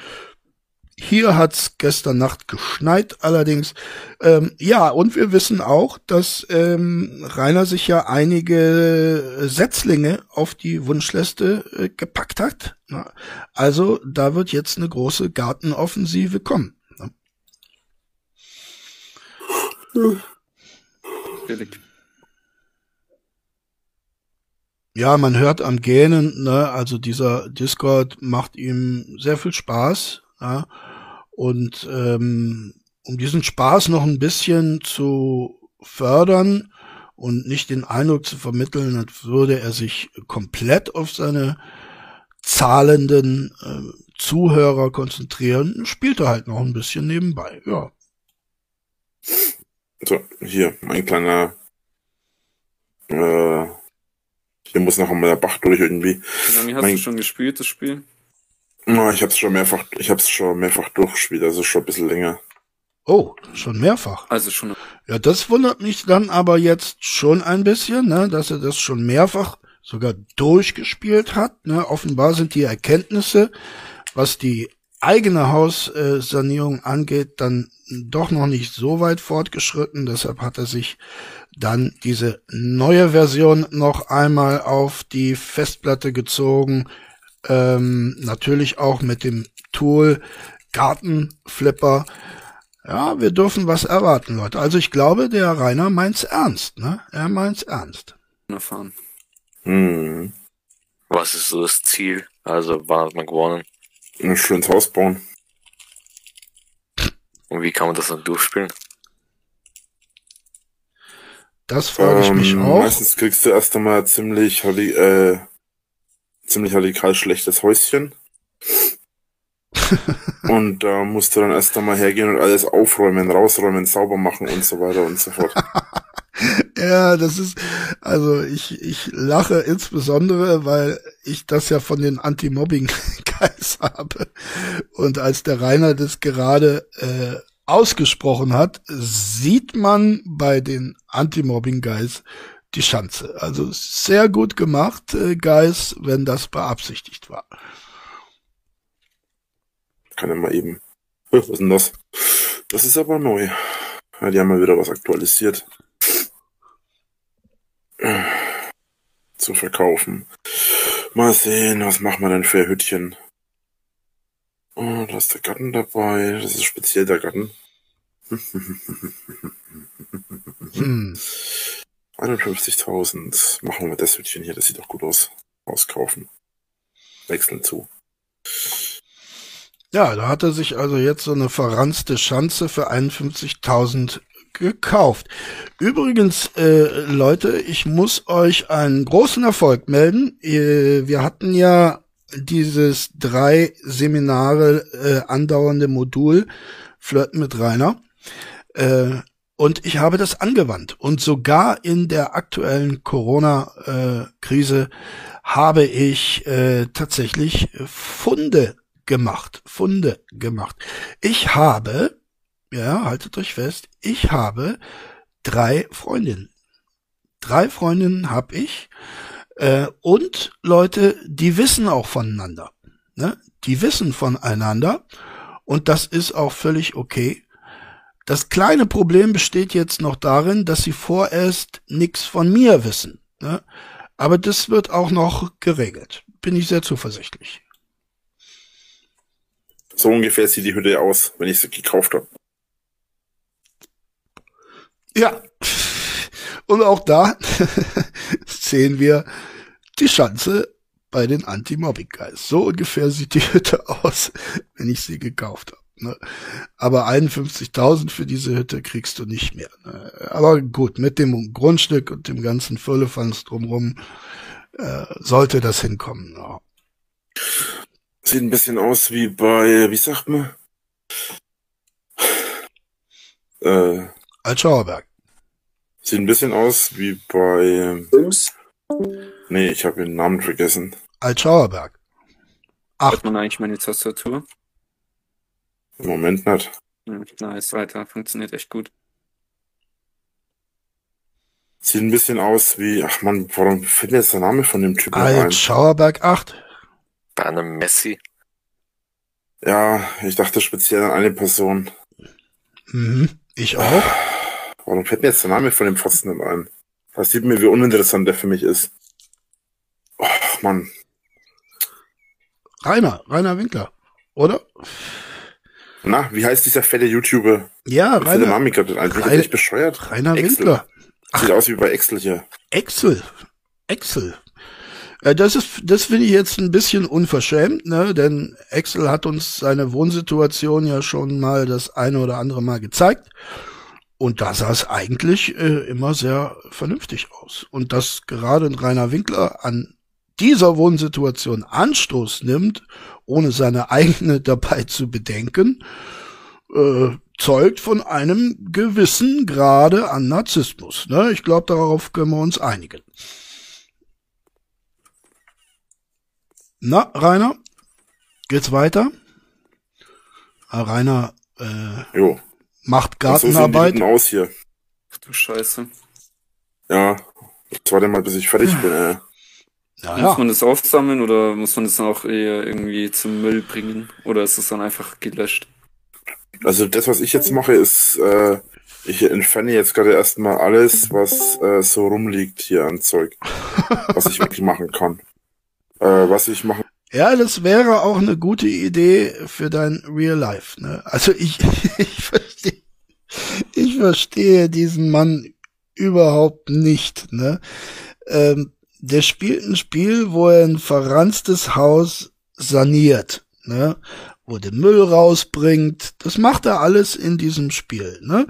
Hier hat's gestern Nacht geschneit allerdings. Ähm, ja, und wir wissen auch, dass ähm, Rainer sich ja einige Setzlinge auf die Wunschliste äh, gepackt hat. Na, also da wird jetzt eine große Gartenoffensive kommen. Ne? Billig. Ja, man hört am Gähnen, ne, also dieser Discord macht ihm sehr viel Spaß. Ja, und ähm, um diesen Spaß noch ein bisschen zu fördern und nicht den Eindruck zu vermitteln, als würde er sich komplett auf seine zahlenden äh, Zuhörer konzentrieren, spielt er halt noch ein bisschen nebenbei. Ja. So, hier, mein kleiner. Äh, hier muss noch einmal der Bach durch irgendwie. Wie lange hast Mein- du schon gespielt, das Spiel? Oh, ich hab's schon mehrfach, ich hab's schon mehrfach durchgespielt, also schon ein bisschen länger. Oh, schon mehrfach. Also schon. Ja, das wundert mich dann aber jetzt schon ein bisschen, ne, dass er das schon mehrfach sogar durchgespielt hat. Ne. Offenbar sind die Erkenntnisse, was die eigene Haussanierung angeht, dann doch noch nicht so weit fortgeschritten. Deshalb hat er sich dann diese neue Version noch einmal auf die Festplatte gezogen. Ähm, natürlich auch mit dem Tool Gartenflipper. Ja, wir dürfen was erwarten, Leute. Also ich glaube, der Rainer meint's ernst, ne? Er meint's ernst. Erfahren. Hm. Was ist so das Ziel? Also, wann hat man gewonnen? Ein schönes Haus bauen. Und wie kann man das dann durchspielen? Das frage ich mich Ähm, auch. Meistens kriegst du erst einmal ziemlich, äh, ziemlich radikal schlechtes Häuschen. und da musst du dann erst einmal hergehen und alles aufräumen, rausräumen, sauber machen und so weiter und so fort. Ja, das ist, also ich, ich lache insbesondere, weil ich das ja von den Anti-Mobbing-Guys habe. Und als der Rainer das gerade äh, ausgesprochen hat, sieht man bei den Anti-Mobbing-Guys die Schanze. Also sehr gut gemacht, äh, Guys, wenn das beabsichtigt war. Kann ja mal eben. Was ist denn das? Das ist aber neu. Ja, die haben mal wieder was aktualisiert. Zu verkaufen. Mal sehen, was machen wir denn für Hütchen? Oh, da ist der Garten dabei. Das ist speziell der Garten. Hm. 51.000. Machen wir das Hütchen hier. Das sieht doch gut aus. Auskaufen. Wechseln zu. Ja, da hat er sich also jetzt so eine verranzte Schanze für 51.000 gekauft. Übrigens, äh, Leute, ich muss euch einen großen Erfolg melden. Wir hatten ja dieses drei Seminare äh, andauernde Modul Flirten mit Rainer. Äh, und ich habe das angewandt. Und sogar in der aktuellen Corona-Krise habe ich äh, tatsächlich Funde gemacht. Funde gemacht. Ich habe, ja, haltet euch fest, ich habe drei Freundinnen. Drei Freundinnen habe ich. Äh, und Leute, die wissen auch voneinander. Ne? Die wissen voneinander. Und das ist auch völlig okay. Das kleine Problem besteht jetzt noch darin, dass sie vorerst nichts von mir wissen. Ne? Aber das wird auch noch geregelt. Bin ich sehr zuversichtlich. So ungefähr sieht die Hütte aus, wenn ich sie gekauft habe. Ja. Und auch da sehen wir die Schanze bei den Anti-Mobbing-Guys. So ungefähr sieht die Hütte aus, wenn ich sie gekauft habe. Ne? Aber 51.000 für diese Hütte kriegst du nicht mehr. Ne? Aber gut, mit dem Grundstück und dem ganzen Füllefanz drumrum äh, sollte das hinkommen. Ja. Sieht ein bisschen aus wie bei, wie sagt man? Äh, Altschauerberg. sieht ein bisschen aus wie bei, Sims? nee, ich habe den Namen vergessen. Altschauerberg. Ach, Hört man eigentlich meine Tastatur? Im Moment nicht. Ja, nice, weiter. Funktioniert echt gut. Sieht ein bisschen aus wie, ach man, warum fällt mir jetzt der Name von dem Typen ein? Altschauerberg 8. Bei einem Messi. Ja, ich dachte speziell an eine Person. Mhm. Ich auch. Warum fällt mir jetzt der Name von dem Pfosten nicht ein? Das sieht mir, wie uninteressant der für mich ist. Ach Mann, Rainer, Rainer Winkler. Oder? Na, wie heißt dieser fette YouTuber? Ja, Rainer, Name gerade nicht ein. Bin ich Rainer- echt bescheuert? Rainer Excel. Winkler. Sieht aus wie bei Excel hier. Excel. Excel. Äh, Das ist, das finde ich jetzt ein bisschen unverschämt, ne? Denn Excel hat uns seine Wohnsituation ja schon mal das eine oder andere Mal gezeigt. Und da sah es eigentlich äh, immer sehr vernünftig aus. Und dass gerade ein Rainer Winkler an dieser Wohnsituation Anstoß nimmt, ohne seine eigene dabei zu bedenken, äh, zeugt von einem gewissen Grade an Narzissmus. Ne? Ich glaube, darauf können wir uns einigen. Na, Rainer, geht's weiter? Ah, Rainer äh, Jo. macht So Gartenarbeit. Hütten aus hier. Ach du Scheiße. Ja. Das war denn mal, bis ich fertig bin, äh. Ja, Muss ja. man das aufsammeln oder muss man das dann auch eher irgendwie zum Müll bringen? Oder ist es dann einfach gelöscht? Also das, was ich jetzt mache, ist, äh, ich entferne jetzt gerade erstmal alles, was äh, so rumliegt hier an Zeug, was ich wirklich machen kann. Äh, was ich machen Ja, das wäre auch eine gute Idee für dein Real Life. Ne? Also ich, ich verstehe, ich verstehe diesen Mann überhaupt nicht. Ne? Ähm, der spielt ein Spiel, wo er ein verranztes Haus saniert, ne? wo den Müll rausbringt. Das macht er alles in diesem Spiel, ne?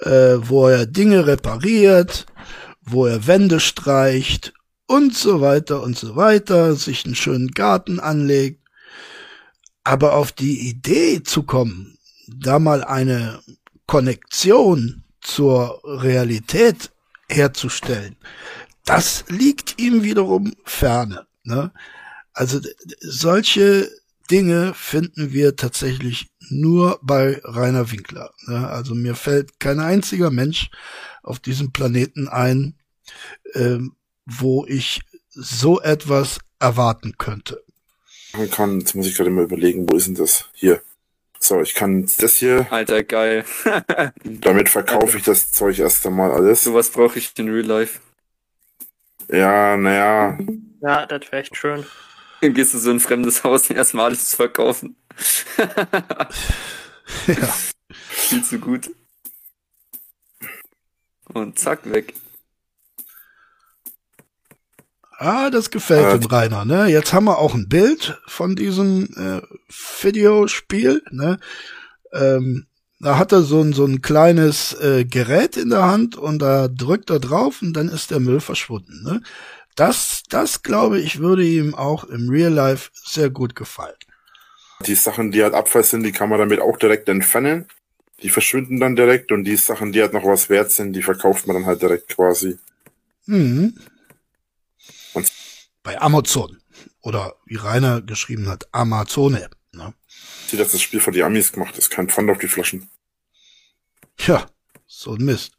Äh, wo er Dinge repariert, wo er Wände streicht und so weiter und so weiter, sich einen schönen Garten anlegt. Aber auf die Idee zu kommen, da mal eine Konnektion zur Realität herzustellen, das liegt ihm wiederum ferne. Ne? Also solche Dinge finden wir tatsächlich nur bei Rainer Winkler. Ne? Also mir fällt kein einziger Mensch auf diesem Planeten ein, ähm, wo ich so etwas erwarten könnte. machen kann, jetzt muss ich gerade mal überlegen, wo ist denn das? Hier. So, ich kann das hier, Alter, geil. damit verkaufe ich das Zeug erst einmal alles. Sowas brauche ich in Real Life. Ja, naja, Ja, das wäre echt schön. Dann gehst du so in ein fremdes Haus und erstmal alles zu verkaufen. ja. Viel zu gut. Und zack, weg. Ah, das gefällt Äh, dem Rainer, ne? Jetzt haben wir auch ein Bild von diesem äh, Videospiel, ne? Ähm, da hat er so ein, so ein kleines äh, Gerät in der Hand und da drückt er drauf und dann ist der Müll verschwunden, ne? Das, das glaube ich, würde ihm auch im Real Life sehr gut gefallen. die Sachen, die halt Abfall sind, die kann man damit auch direkt entfernen. Die verschwinden dann direkt und die Sachen, die halt noch was wert sind, die verkauft man dann halt direkt quasi. Mhm. Und- Bei Amazon. Oder wie Rainer geschrieben hat, Amazone. Ne? Sieht, dass das Spiel von die Amis gemacht ist, kein Pfand auf die Flaschen. Tja, so ein Mist.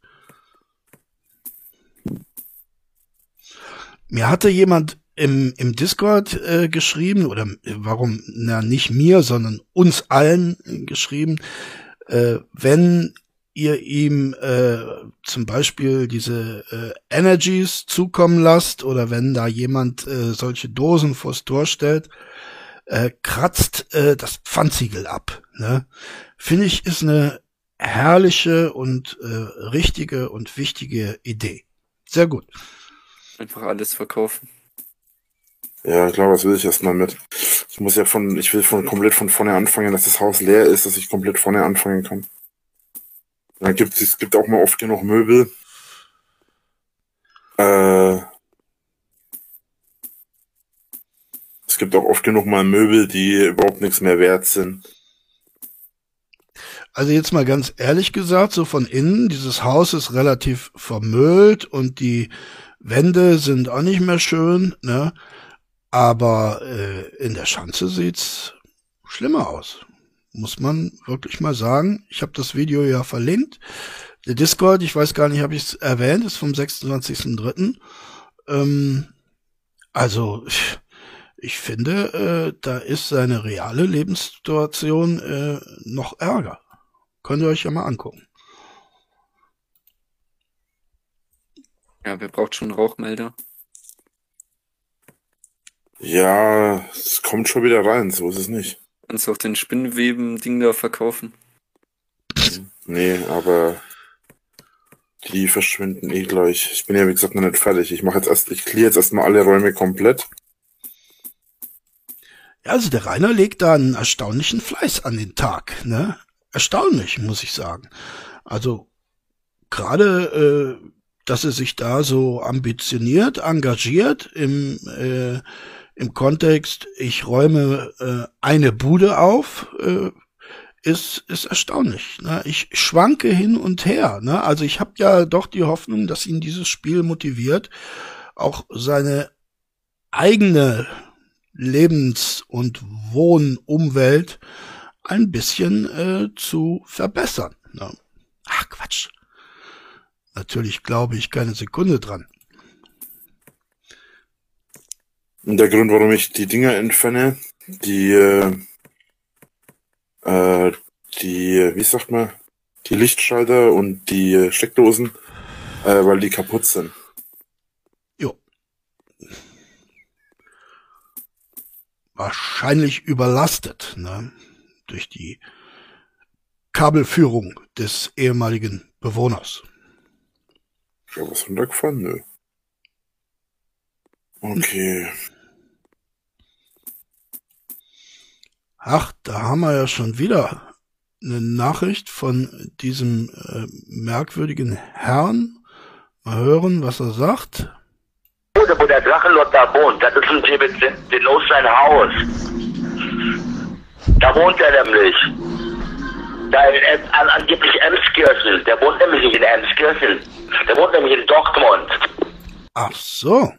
Mir hatte jemand im, im Discord äh, geschrieben, oder äh, warum, na nicht mir, sondern uns allen äh, geschrieben, äh, wenn ihr ihm äh, zum Beispiel diese äh, Energies zukommen lasst oder wenn da jemand äh, solche Dosen vors Tor stellt, äh, kratzt äh, das Pfandsiegel ab. Ne? Finde ich, ist eine herrliche und äh, richtige und wichtige Idee. Sehr gut. Einfach alles verkaufen. Ja, klar, was will ich erstmal mit? Ich muss ja von, ich will von komplett von vorne anfangen, dass das Haus leer ist, dass ich komplett vorne anfangen kann. Dann gibt es gibt auch mal oft genug Möbel. Äh, es gibt auch oft genug mal Möbel, die überhaupt nichts mehr wert sind. Also jetzt mal ganz ehrlich gesagt, so von innen, dieses Haus ist relativ vermüllt und die Wände sind auch nicht mehr schön, ne? Aber äh, in der Schanze sieht's schlimmer aus. Muss man wirklich mal sagen. Ich habe das Video ja verlinkt. Der Discord, ich weiß gar nicht, habe ich es erwähnt, ist vom 26.03. Ähm, also, ich, finde, äh, da ist seine reale Lebenssituation äh, noch ärger. Könnt ihr euch ja mal angucken. Ja, wer braucht schon einen Rauchmelder? Ja, es kommt schon wieder rein, so ist es nicht. Kannst du auch den Spinnweben-Ding da verkaufen? Nee, aber die verschwinden eh gleich. Ich bin ja wie gesagt noch nicht fertig. Ich mache jetzt erst, ich clear jetzt erstmal alle Räume komplett. Ja, also der Rainer legt da einen erstaunlichen Fleiß an den Tag, ne? Erstaunlich, muss ich sagen. Also gerade, äh, dass er sich da so ambitioniert, engagiert im äh, im Kontext, ich räume äh, eine Bude auf, äh, ist ist erstaunlich. Ne? Ich schwanke hin und her. Ne? Also ich habe ja doch die Hoffnung, dass ihn dieses Spiel motiviert, auch seine eigene Lebens- und Wohnumwelt ein bisschen äh, zu verbessern. Ne? Ach Quatsch. Natürlich glaube ich keine Sekunde dran. Und der Grund, warum ich die Dinger entferne, die, äh, äh, die, wie sagt man, die Lichtschalter und die Steckdosen, äh, weil die kaputt sind. Jo. Wahrscheinlich überlastet, ne? Durch die Kabelführung des ehemaligen Bewohners. Ja, was runtergefallen? Nö. Okay. Ach, da haben wir ja schon wieder eine Nachricht von diesem äh, merkwürdigen Herrn. Mal hören, was er sagt. Oder wo der Drachenlord da wohnt, das ist ein den aus sein Haus. Da wohnt er nämlich. Da in, Em- an, angeblich Emskirchen. Der wohnt nämlich nicht in Emskirchen. Der wohnt nämlich in Dortmund. Ach so.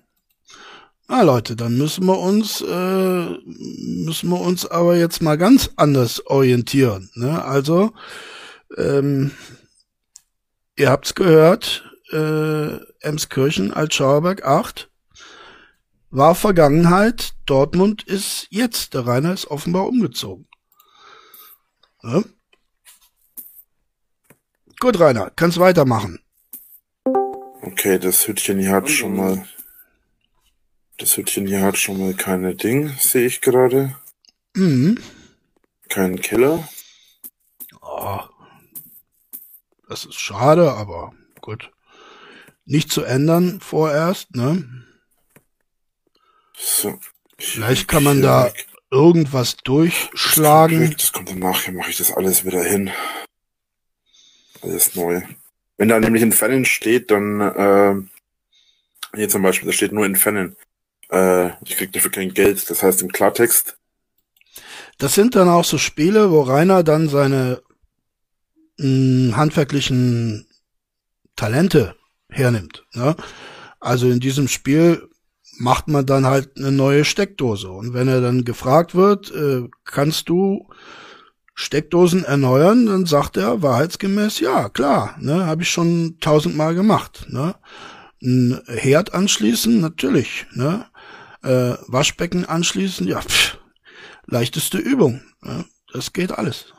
Na Leute, dann müssen wir uns äh, müssen wir uns aber jetzt mal ganz anders orientieren. Ne? Also ähm, ihr habt's gehört, äh, Emskirchen als Schauerberg 8 war Vergangenheit. Dortmund ist jetzt. Der Rainer ist offenbar umgezogen. Ne? Gut, Rainer, kannst weitermachen. Okay, das Hütchen hier hat schon mal, das Hütchen hier hat schon mal keine Ding, sehe ich gerade. Mhm. Keinen Keller. Oh, das ist schade, aber gut. Nicht zu ändern vorerst, ne? So. Vielleicht kann man da irgendwas durchschlagen. Das kommt dann nachher, mache ich das alles wieder hin. Alles neu. Wenn da nämlich Entfernen steht, dann, äh, hier zum Beispiel, da steht nur Entfernen. Äh, ich krieg dafür kein Geld. Das heißt im Klartext, Das sind dann auch so Spiele, wo Rainer dann seine mh, handwerklichen Talente hernimmt. Ne? Also in diesem Spiel macht man dann halt eine neue Steckdose. Und wenn er dann gefragt wird, äh, kannst du Steckdosen erneuern, dann sagt er wahrheitsgemäß, ja, klar, ne, habe ich schon tausendmal gemacht. Ne? Ein Herd anschließen, natürlich. Ne? Äh, Waschbecken anschließen, ja, pff, leichteste Übung. Ne? Das geht alles.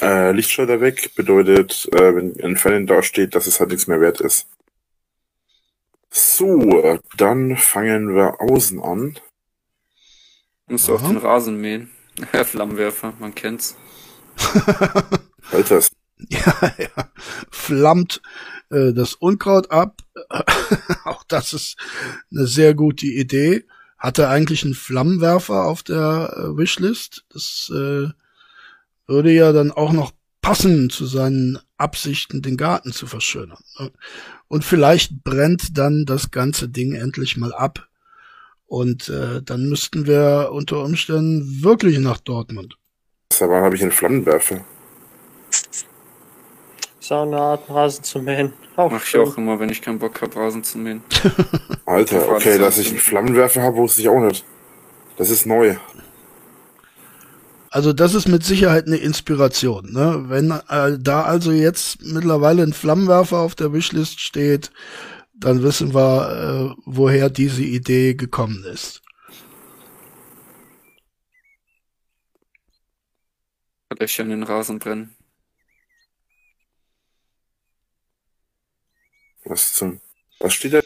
äh, Lichtschalter weg bedeutet, äh, wenn Entfernen da steht, dass es halt nichts mehr wert ist. So, dann fangen wir außen an. Musst du auf den Rasen mähen. Flammenwerfer, man kennt's. Alter, Ja, ja. Flammt äh, das Unkraut ab. Auch das ist eine sehr gute Idee. Hatte eigentlich einen Flammenwerfer auf der äh, Wishlist. Das äh, würde ja dann auch noch passen zu seinen Absichten, den Garten zu verschönern. ne? Und vielleicht brennt dann das ganze Ding endlich mal ab. Und äh, dann müssten wir unter Umständen wirklich nach Dortmund. aber habe ich einen Flammenwerfer. Ist auch eine Art, Rasen zu mähen. Auch Mach ich auch immer, wenn ich keinen Bock hab, Rasen zu mähen. Alter, okay, das dass ich einen Flammenwerfer habe, wusste ich auch nicht. Das ist neu. Also das ist mit Sicherheit eine Inspiration. Ne? Wenn äh, da also jetzt mittlerweile ein Flammenwerfer auf der Wishlist steht, dann wissen wir, äh, woher diese Idee gekommen ist. Löcher in den Rasen brennen. Was zum, was steht da?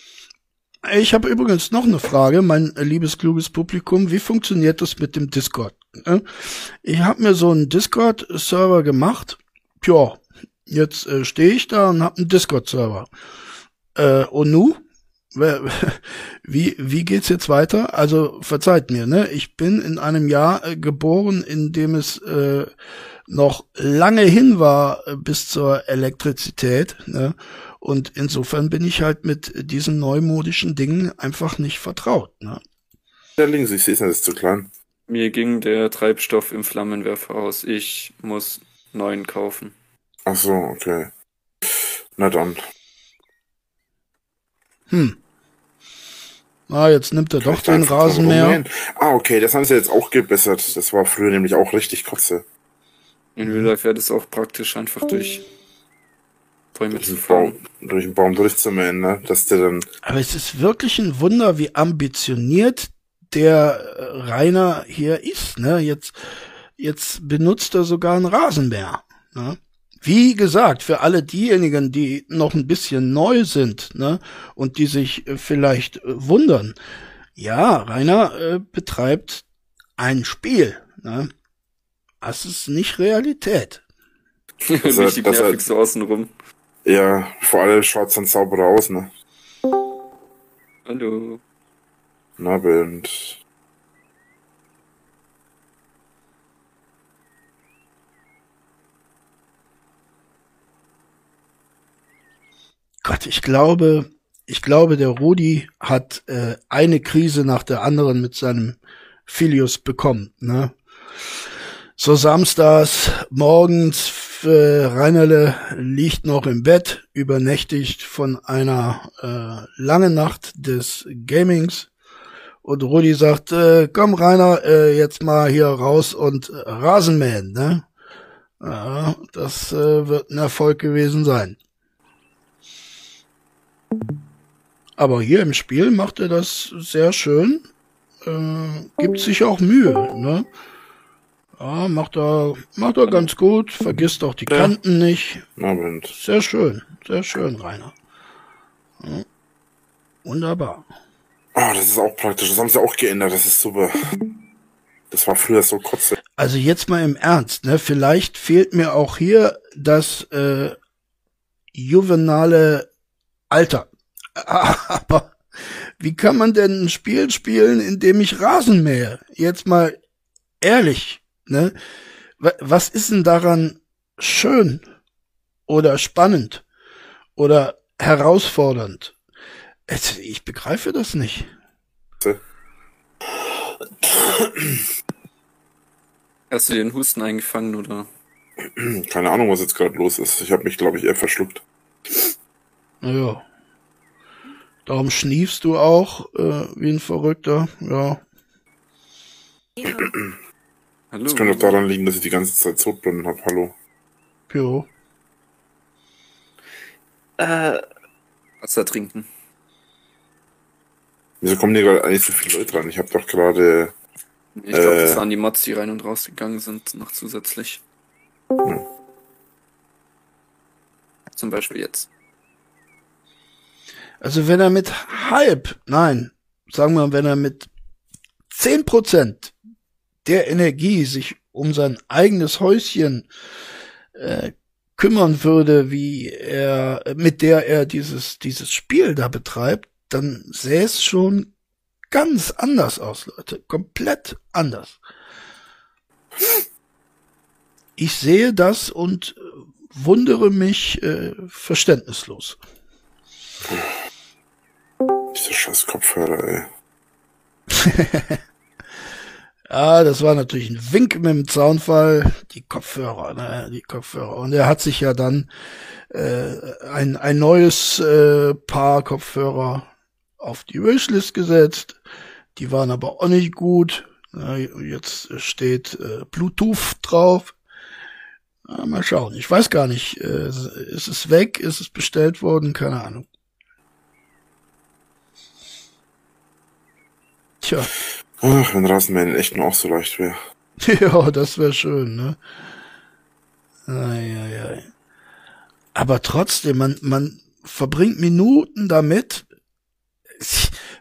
Ich habe übrigens noch eine Frage, mein liebes kluges Publikum. Wie funktioniert das mit dem Discord? Ne? Ich habe mir so einen Discord-Server gemacht. Tja, jetzt äh, stehe ich da und habe einen Discord-Server. Äh, und nu? Wie, wie geht's jetzt weiter? Also verzeiht mir, ne? Ich bin in einem Jahr äh, geboren, in dem es äh, noch lange hin war äh, bis zur Elektrizität. Ne? Und insofern bin ich halt mit diesen neumodischen Dingen einfach nicht vertraut. Ne? Da links, ich sehe es ist zu klein. Mir ging der Treibstoff im Flammenwerfer aus. Ich muss neuen kaufen. Ach so, okay. Na dann. Hm. Ah, jetzt nimmt er doch den Rasenmäher. Ah, okay, das haben sie jetzt auch gebessert. Das war früher nämlich auch richtig kotze. In Real Life wäre das auch praktisch einfach durch Bäume durch zu. Baum, durch den Baum durchzumähen, ne? Dass der dann, Aber es ist wirklich ein Wunder, wie ambitioniert der äh, Rainer hier ist. Ne? Jetzt, jetzt benutzt er sogar ein Rasenmäher. Ne? Wie gesagt, für alle diejenigen, die noch ein bisschen neu sind ne? und die sich äh, vielleicht äh, wundern. Ja, Rainer äh, betreibt ein Spiel. Ne? Das ist nicht Realität. Dass er- nervig so außenrum. ja, vor allem schaut's dann sauberer aus, ne? Hallo. Na, und Gott, ich glaube, ich glaube, der Rudi hat äh, eine Krise nach der anderen mit seinem Filius bekommen. Ne? So samstags morgens, äh, Reinerle liegt noch im Bett, übernächtigt von einer äh, langen Nacht des Gamings. Und Rudi sagt, äh, komm Rainer, äh, jetzt mal hier raus und äh, Rasenmähen. Ne? Ja, das äh, wird ein Erfolg gewesen sein. Aber hier im Spiel macht er das sehr schön. Äh, gibt sich auch Mühe, ne? Ja, macht er, macht er ganz gut, vergisst auch die Kanten nicht. und Sehr schön, sehr schön, Rainer. Ja. Wunderbar. Ah, das ist auch praktisch. Das haben sie auch geändert. Das ist super. Das war früher so kotze. Also jetzt mal im Ernst, ne? Vielleicht fehlt mir auch hier das äh, juvenale Alter. Aber wie kann man denn ein Spiel spielen, in dem ich Rasen mähe? Jetzt mal ehrlich, ne? Wa- Was ist denn daran schön oder spannend oder herausfordernd? Ich begreife das nicht. Hast du den Husten eingefangen oder? Keine Ahnung, was jetzt gerade los ist. Ich habe mich, glaube ich, eher verschluckt. Naja. Darum schniefst du auch äh, wie ein Verrückter. Ja. Hallo. Das könnte auch daran liegen, dass ich die ganze Zeit Sodbrennen habe. Hallo. Jo. Äh, Wasser trinken. Wieso kommen hier gerade eigentlich so viele Leute rein? Ich habe doch gerade. Ich glaube, das Äh. waren die Mods, die rein und rausgegangen sind, noch zusätzlich. Ja. Zum Beispiel jetzt. Also wenn er mit halb, nein, sagen wir, wenn er mit zehn Prozent der Energie sich um sein eigenes Häuschen äh, kümmern würde, wie er, mit der er dieses, dieses Spiel da betreibt, dann sähe es schon ganz anders aus, Leute. Komplett anders. Ich sehe das und äh, wundere mich äh, verständnislos. Dieser scheiß Kopfhörer, ey. Ja, das war natürlich ein Wink mit dem Zaunfall. Die Kopfhörer, ne, die Kopfhörer. Und er hat sich ja dann äh, ein, ein neues äh, Paar Kopfhörer auf die Wishlist gesetzt. Die waren aber auch nicht gut. Jetzt steht äh, Bluetooth drauf. Mal schauen. Ich weiß gar nicht. Äh, ist es weg? Ist es bestellt worden? Keine Ahnung. Tja. Ach, wenn Rasenmähen echt nur auch so leicht wäre. Ja, das wäre schön, ne? Ei, ei, ei. Aber trotzdem, man, man verbringt Minuten damit,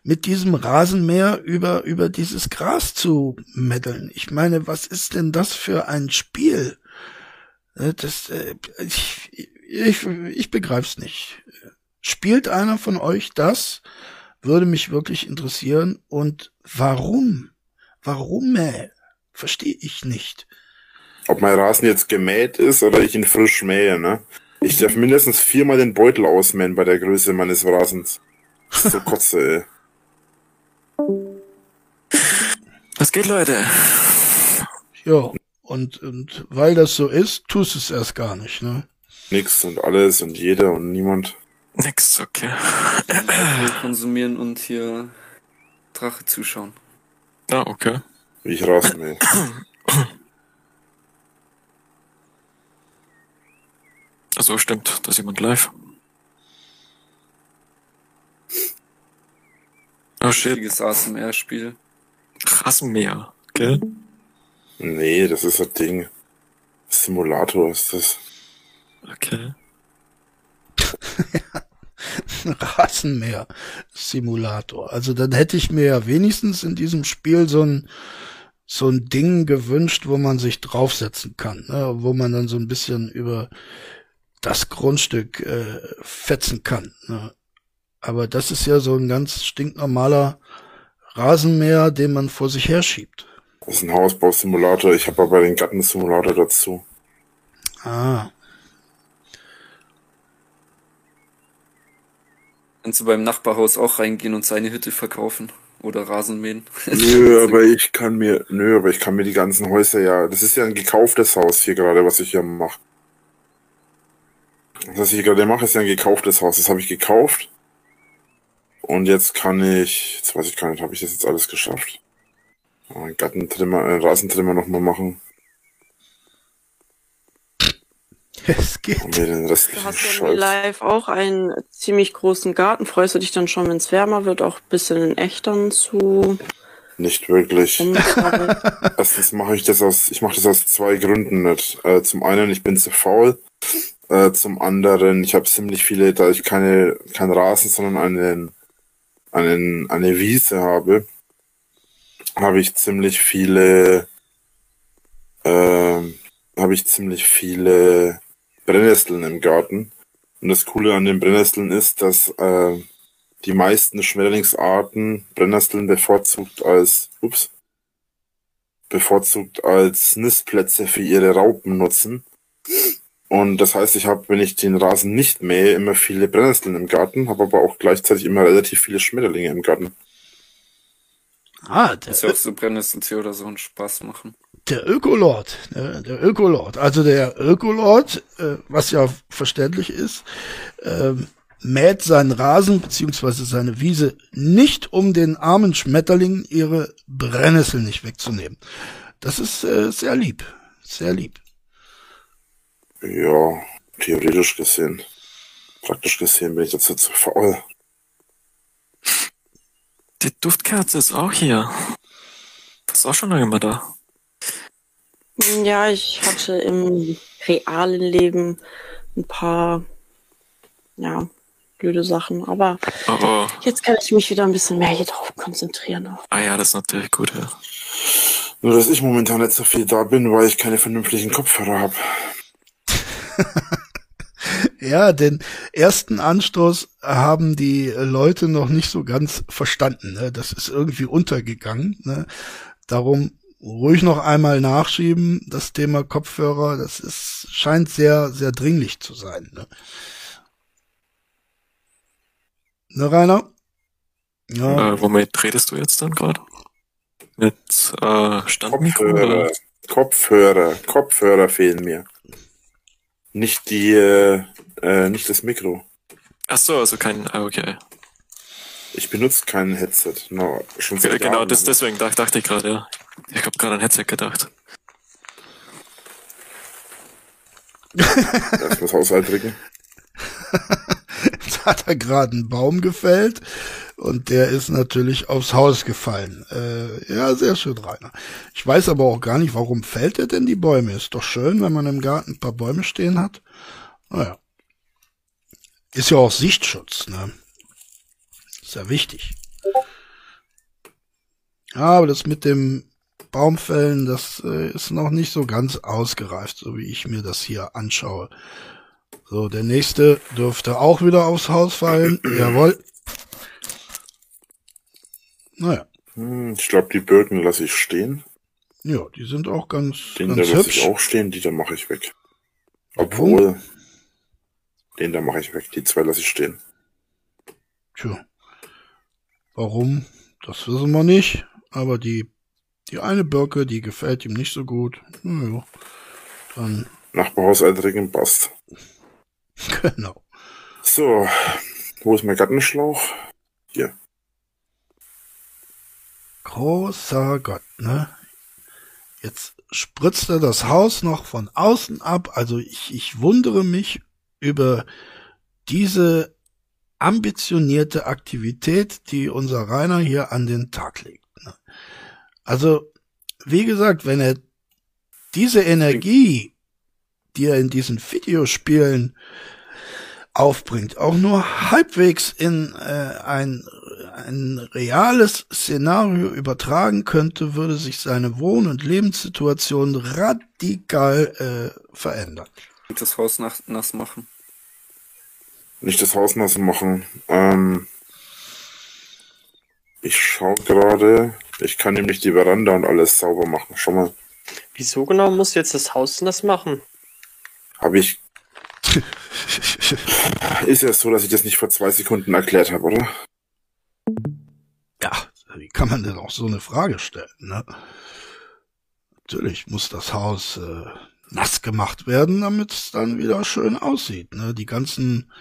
mit diesem Rasenmäher über, über dieses Gras zu meddeln. Ich meine, was ist denn das für ein Spiel? Äh, Das, äh, ich, ich, ich begreif's nicht. Spielt einer von euch das? Würde mich wirklich interessieren. Und warum? Warum, äh? Verstehe ich nicht. Ob mein Rasen jetzt gemäht ist oder ich ihn frisch mähe, ne? Ich darf mindestens viermal den Beutel ausmähen bei der Größe meines Rasens. So kotze, ey. Was geht, Leute? Ja, und, und weil das so ist, tust es erst gar nicht, ne? Nix und alles und jeder und niemand. Nix, okay. Alkohol konsumieren und hier Drache zuschauen. Ah, okay. Wie ich Rasen mähe. Also so stimmt, da ist jemand live. Oh shit, Richtiges ASMR-Spiel. Rasenmäher, gell? Nee, das ist das Ding. Simulator ist das. Okay. Rasenmäher-Simulator. Also dann hätte ich mir ja wenigstens in diesem Spiel so ein so ein Ding gewünscht, wo man sich draufsetzen kann, ne? wo man dann so ein bisschen über das Grundstück äh, fetzen kann. Ne? Aber das ist ja so ein ganz stinknormaler Rasenmäher, den man vor sich herschiebt. Das ist ein Hausbausimulator. Ich habe aber den Gattensimulator dazu. Ah, Kannst du beim Nachbarhaus auch reingehen und seine Hütte verkaufen? Oder Rasenmähen? Nö, aber ich kann mir, nö, aber ich kann mir die ganzen Häuser ja, das ist ja ein gekauftes Haus hier gerade, was ich hier mache. Was ich hier gerade mache, ist ja ein gekauftes Haus. Das habe ich gekauft. Und jetzt kann ich, jetzt weiß ich gar nicht, habe ich das jetzt alles geschafft? Einen Gattentrimmer, einen Rasentrimmer nochmal machen. es geht. Und mir den Du hast ja. Live auch einen ziemlich großen Garten. Freust du dich dann schon, wenn es wärmer wird, auch ein bisschen in Echtern zu Nicht wirklich. Erstens mache ich das aus, ich mache das aus zwei Gründen nicht. Äh, zum einen, ich bin zu faul. Äh, zum anderen, ich habe ziemlich viele, da ich keine, kein Rasen, sondern einen, einen, eine Wiese habe, habe ich ziemlich viele, ähm, habe ich ziemlich viele Brennnesseln im Garten. Und das Coole an den Brennnesseln ist, dass äh, die meisten Schmetterlingsarten Brennnesseln bevorzugt als, ups, bevorzugt als Nistplätze für ihre Raupen nutzen. Und das heißt, ich habe, wenn ich den Rasen nicht mähe, immer viele Brennnesseln im Garten, habe aber auch gleichzeitig immer relativ viele Schmetterlinge im Garten. Ah, der, Ist ja auch so Brennnesseltier oder so einen Spaß machen. der Ökolord, ne, der Ökolord. Also der Ökolord, äh, was ja verständlich ist, ähm, mäht seinen Rasen beziehungsweise seine Wiese nicht, um den armen Schmetterlingen ihre Brennnessel nicht wegzunehmen. Das ist äh, sehr lieb, sehr lieb. Ja, theoretisch gesehen. Praktisch gesehen bin ich dazu zu faul. Die Duftkerze ist auch hier. Das ist auch schon lange mal da. ja, ich hatte im realen Leben ein paar, ja, blöde Sachen. Aber Oh, oh. jetzt kann ich mich wieder ein bisschen mehr hier drauf konzentrieren. Ah ja, das ist natürlich gut, ja. Nur, dass ich momentan nicht so viel da bin, weil ich keine vernünftigen Kopfhörer habe. Ja, den ersten Anstoß haben die Leute noch nicht so ganz verstanden. Ne? Das ist irgendwie untergegangen. Ne? Darum ruhig noch einmal nachschieben. Das Thema Kopfhörer, das ist, scheint sehr, sehr dringlich zu sein. Ne, ne Rainer? Ja, Äh, womit redest du jetzt dann gerade? Mit äh, Standmikro? Kopfhörer? Kopfhörer, Kopfhörer fehlen mir. Nicht die, äh, äh, nicht das Mikro. Ach so, also kein, ah, okay. Ich benutze kein Headset. No, schon seit genau, Jahren. das, deswegen dach, dachte ich gerade, ja. Ich habe gerade an Headset gedacht. Ich das Haus drücken? Jetzt hat er gerade einen Baum gefällt und der ist natürlich aufs Haus gefallen. Äh, ja, sehr schön, Rainer. Ich weiß aber auch gar nicht, warum fällt er denn die Bäume? Ist doch schön, wenn man im Garten ein paar Bäume stehen hat. Naja. Ist ja auch Sichtschutz, ne? Ist ja wichtig. Ja, aber das mit dem Baumfällen, das äh, ist noch nicht so ganz ausgereift, so wie ich mir das hier anschaue. So, der nächste dürfte auch wieder aufs Haus fallen. Jawohl. Naja, Hm, ich glaube, die Birken lasse ich stehen. ja, die sind auch ganz, Den da ganz lasse ich auch stehen, die da mache ich weg. Warum? Obwohl, den da mache ich weg, die zwei lasse ich stehen. Tja. Warum? Das wissen wir nicht. Aber die, die eine Birke, die gefällt ihm nicht so gut. Naja. Dann, Nachbarhaus eintreten, passt. genau. So, wo ist mein Gartenschlauch? Hier. Großer Gott, ne? Jetzt spritzt er das Haus noch von außen ab. Also ich, ich wundere mich über diese ambitionierte Aktivität, die unser Rainer hier an den Tag legt. ne? Also, wie gesagt, wenn er diese Energie, die er in diesen Videospielen aufbringt, auch nur halbwegs in äh, ein, ein reales Szenario übertragen könnte, würde sich seine Wohn- und Lebenssituation radikal äh, verändern. Und das Haus nach, nass machen. Nicht das Haus nass machen. Ähm, ich schau gerade. Ich kann nämlich die Veranda und alles sauber machen. Schau mal. Wieso genau muss jetzt das Haus das machen? Habe ich. Ist ja so, dass ich das nicht vor zwei Sekunden erklärt habe, oder? Ja, wie kann man denn auch so eine Frage stellen? Ne? Natürlich muss das Haus äh, nass gemacht werden, damit es dann wieder schön aussieht. Ne? Die ganzen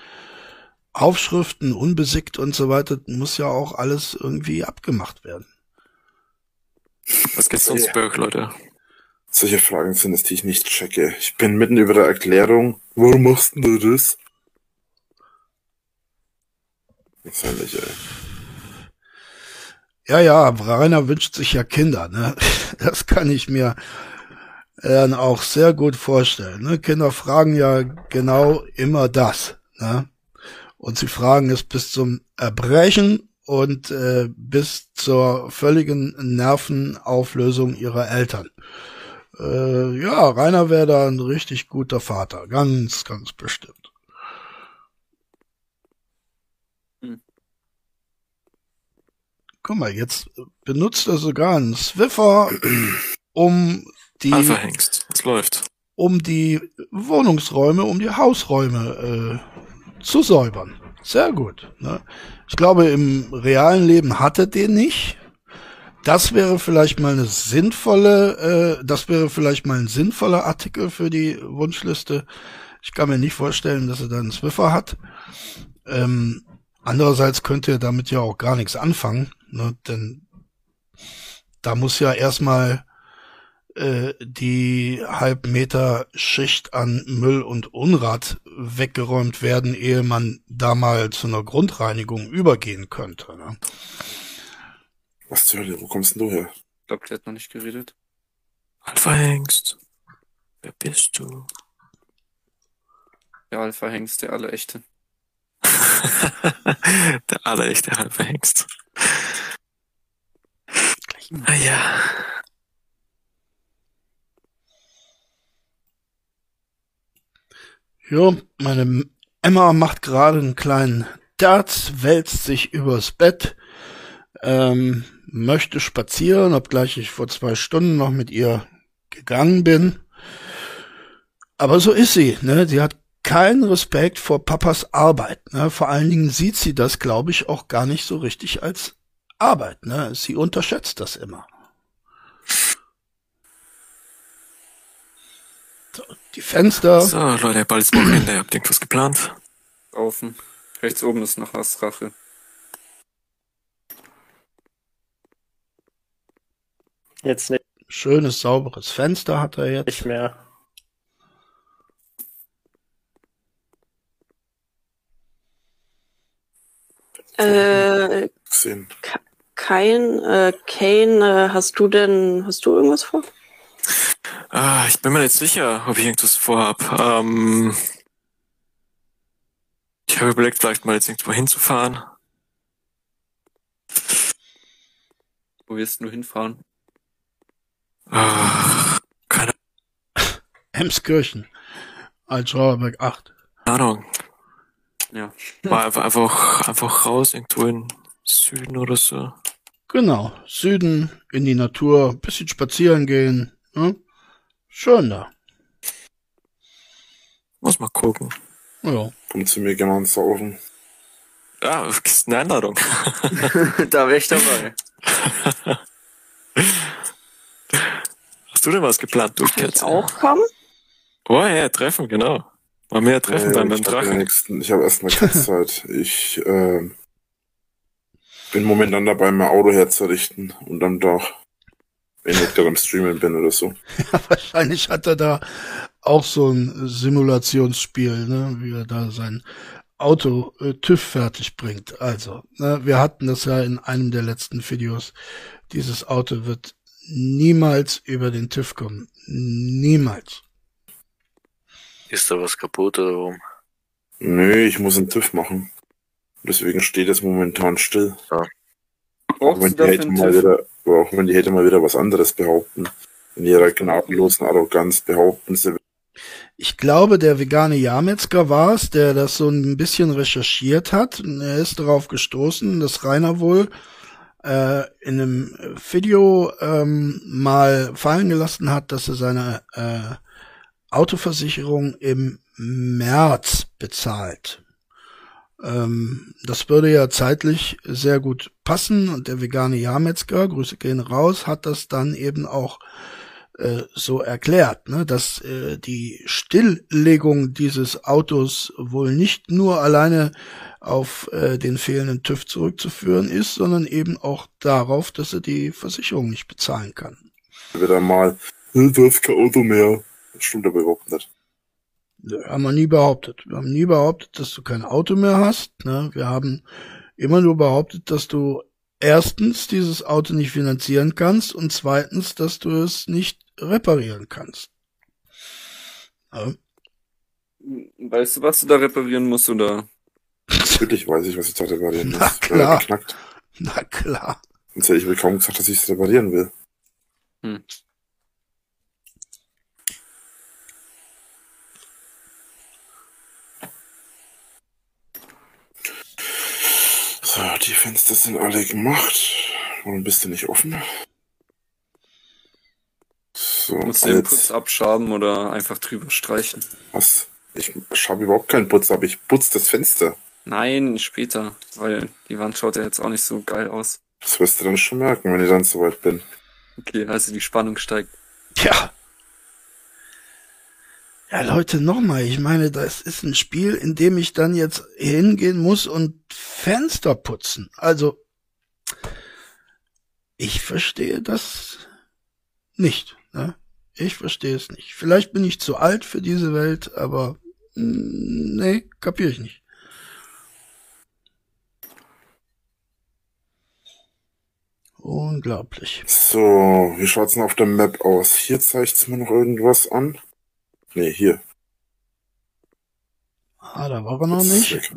Aufschriften, unbesickt und so weiter, muss ja auch alles irgendwie abgemacht werden. Was geht's sonst bei euch, Leute? Solche Fragen sind es, die ich nicht checke. Ich bin mitten über der Erklärung. Warum machst du das? Was soll ich, ey? Ja, ja, Rainer wünscht sich ja Kinder, ne? Das kann ich mir dann auch sehr gut vorstellen. Ne? Kinder fragen ja genau immer das. Ne? Und sie fragen es bis zum Erbrechen und äh, bis zur völligen Nervenauflösung ihrer Eltern. Äh, ja, Rainer wäre da ein richtig guter Vater. Ganz, ganz bestimmt. Guck mal, jetzt benutzt er sogar einen Swiffer, um die, Alpha Hengst, es läuft. um die Wohnungsräume, um die Hausräume äh, zu säubern. Sehr gut. Ne? Ich glaube, im realen Leben hat er den nicht. Das wäre vielleicht mal eine sinnvolle, äh, das wäre vielleicht mal ein sinnvoller Artikel für die Wunschliste. Ich kann mir nicht vorstellen, dass er da einen Swiffer hat. Ähm, andererseits könnte er damit ja auch gar nichts anfangen, ne? denn da muss ja erstmal äh, die Halbmeter Schicht an Müll und Unrat weggeräumt werden, ehe man da mal zu einer Grundreinigung übergehen könnte. Ne? Was zur Hölle? Wo kommst denn du her? Ich glaube, der hat noch nicht geredet. Alpha Hengst. Wer bist du? Der Alpha Hengst, der alle echte. der Alpha Hengst. Ah ja. Ja, meine Emma macht gerade einen kleinen Dart, wälzt sich übers Bett, ähm, möchte spazieren, obgleich ich vor zwei Stunden noch mit ihr gegangen bin. Aber so ist sie, ne? Sie hat keinen Respekt vor Papas Arbeit, ne? Vor allen Dingen sieht sie das, glaube ich, auch gar nicht so richtig als Arbeit, ne? Sie unterschätzt das immer. So, die Fenster. So, Leute, bald ist Wochenende. Habt ihr irgendwas geplant? Offen. Rechts oben ist noch was Rache. Jetzt nicht Schönes, sauberes Fenster hat er jetzt. mehr. Äh, Gesehen. kein, äh, Kane, äh, hast du denn, hast du irgendwas vor? Ah, ich bin mir nicht sicher, ob ich irgendwas vorhab. Ähm, ich habe überlegt, vielleicht mal jetzt irgendwo hinzufahren. Wo wirst du hinfahren? Ah, keine Emskirchen. Altschauerberg 8. Ahnung. Ja. Mal einfach, einfach, einfach raus, irgendwo in Süden oder so. Genau. Süden, in die Natur, bisschen spazieren gehen. Ne? Schön da. Muss mal gucken. Ja. Komm zu mir gerne Saufen. Ja, ist eine Einladung. da wäre ich dabei. Hast du denn was geplant, du Kann ich auch kommen? Oh ja, treffen, genau. Mal mehr treffen Äh, dann beim ich habe ja Drachen. ich habe erstmal keine Zeit. Ich äh, bin momentan dabei, mein Auto herzurichten und dann doch, wenn ich gerade am Streamen bin oder so. Wahrscheinlich hat er da auch so ein Simulationsspiel, ne, wie er da sein Auto äh, TÜV fertig bringt. Also, ne, wir hatten das ja in einem der letzten Videos. Dieses Auto wird niemals über den TÜV kommen. Niemals. Ist da was kaputt oder warum? Nö, ich muss einen TÜV machen. Deswegen steht es momentan still. Auch Brauchst wenn, die einen mal wieder, auch wenn die Hater mal wieder was anderes behaupten. In ihrer gnadenlosen Arroganz behaupten sie, Ich glaube, der vegane Jahrmetzger war es, der das so ein bisschen recherchiert hat. Er ist darauf gestoßen, dass Rainer wohl äh, in einem Video ähm, mal fallen gelassen hat, dass er seine äh, Autoversicherung im März bezahlt. Ähm, das würde ja zeitlich sehr gut passen und der vegane Jahrmetzger, Grüße gehen raus, hat das dann eben auch äh, so erklärt, ne, dass äh, die Stilllegung dieses Autos wohl nicht nur alleine auf äh, den fehlenden TÜV zurückzuführen ist, sondern eben auch darauf, dass er die Versicherung nicht bezahlen kann. wieder mal, "Äh, du hast kein Auto mehr. Das stimmt aber überhaupt nicht. Nö, Haben wir nie behauptet. Wir haben nie behauptet, dass du kein Auto mehr hast. Ne? Wir haben immer nur behauptet, dass du erstens dieses Auto nicht finanzieren kannst und zweitens, dass du es nicht reparieren kannst. Ja. Weißt du, was du da reparieren musst oder? Natürlich weiß ich, was ich da reparieren muss. Na klar. geknackt. Na klar. Sonst hätte ich wohl kaum gesagt, dass ich es reparieren will. Hm. Die Fenster sind alle gemacht. Warum bist du nicht offen? So, Musst du den jetzt, Putz abschaben oder einfach drüber streichen? was? Ich habe überhaupt keinen Putz, aber ich putze das Fenster. Nein, später, weil die Wand schaut ja jetzt auch nicht so geil aus. Das wirst du dann schon merken, wenn ich dann soweit bin. Okay, also die Spannung steigt. Tja. Ja, Leute, nochmal, ich meine, das ist ein Spiel, in dem ich dann jetzt hingehen muss und Fenster putzen. Also, ich verstehe das nicht. Ne? Ich verstehe es nicht. Vielleicht bin ich zu alt für diese Welt, aber mm, nee, kapiere ich nicht. Unglaublich. So, wie schaut's denn auf der Map aus? Hier zeigt's mir noch irgendwas an. Nee, hier. Ah, da war er noch Jetzt nicht.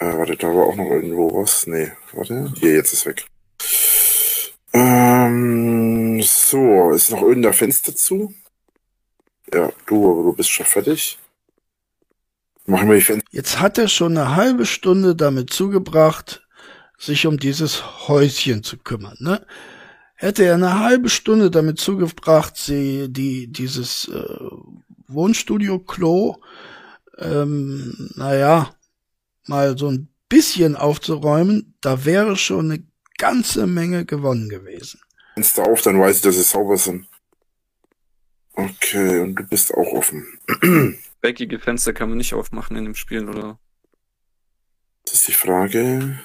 Äh, warte, da war auch noch irgendwo was. Nee, warte. Hier, jetzt ist weg. Ähm, so, ist noch irgendein Fenster zu? Ja, du, aber du bist schon fertig. Machen wir die Fenster. Jetzt hat er schon eine halbe Stunde damit zugebracht, sich um dieses Häuschen zu kümmern. Ne? Hätte er eine halbe Stunde damit zugebracht, sie die dieses äh, Wohnstudio-Klo, ähm, naja, mal so ein bisschen aufzuräumen, da wäre schon eine ganze Menge gewonnen gewesen. Fenster auf, dann weiß ich, dass sie sauber sind. Okay, und du bist auch offen. Eckige Fenster kann man nicht aufmachen in dem Spiel, oder? Das ist die Frage.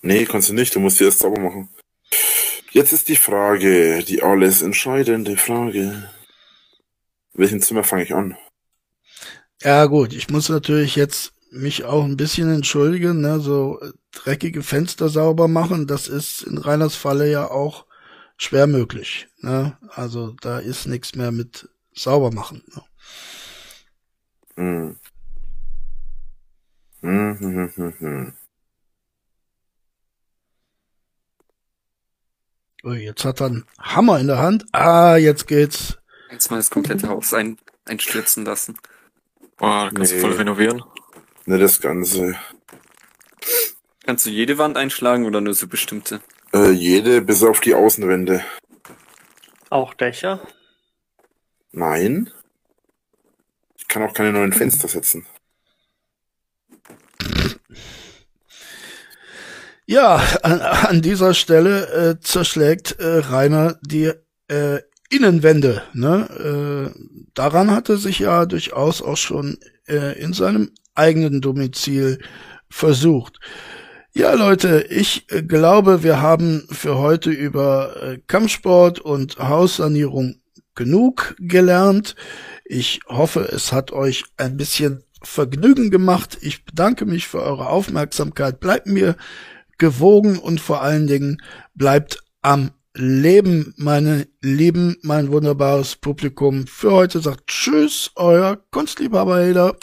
Nee, kannst du nicht, du musst sie erst sauber machen. Jetzt ist die Frage, die alles entscheidende Frage. Welchen Zimmer fange ich an? Ja gut, ich muss natürlich jetzt mich auch ein bisschen entschuldigen, ne, so äh, dreckige Fenster sauber machen, das ist in Reiners Falle ja auch schwer möglich. Ne? Also da ist nichts mehr mit sauber machen. Ne? Hm. Hm, hm, hm, hm, hm. Jetzt hat er einen Hammer in der Hand. Ah, jetzt geht's. Jetzt mal das komplette Haus ein, einstürzen lassen. Boah, kannst Nee. du voll renovieren. Ne, das Ganze. Kannst du jede Wand einschlagen oder nur so bestimmte? Äh, jede bis auf die Außenwände. Auch Dächer? Nein. Ich kann auch keine neuen Fenster setzen. Ja, an, an dieser Stelle äh, zerschlägt äh, Rainer die äh, Innenwände. Ne? Äh, daran hat er sich ja durchaus auch schon äh, in seinem eigenen Domizil versucht. Ja, Leute, ich äh, glaube, wir haben für heute über äh, Kampfsport und Haussanierung genug gelernt. Ich hoffe, es hat euch ein bisschen Vergnügen gemacht. Ich bedanke mich für eure Aufmerksamkeit. Bleibt mir gewogen und vor allen Dingen bleibt am Leben, meine Lieben, mein wunderbares Publikum. Für heute sagt Tschüss, euer Kunstliebhaber Heder.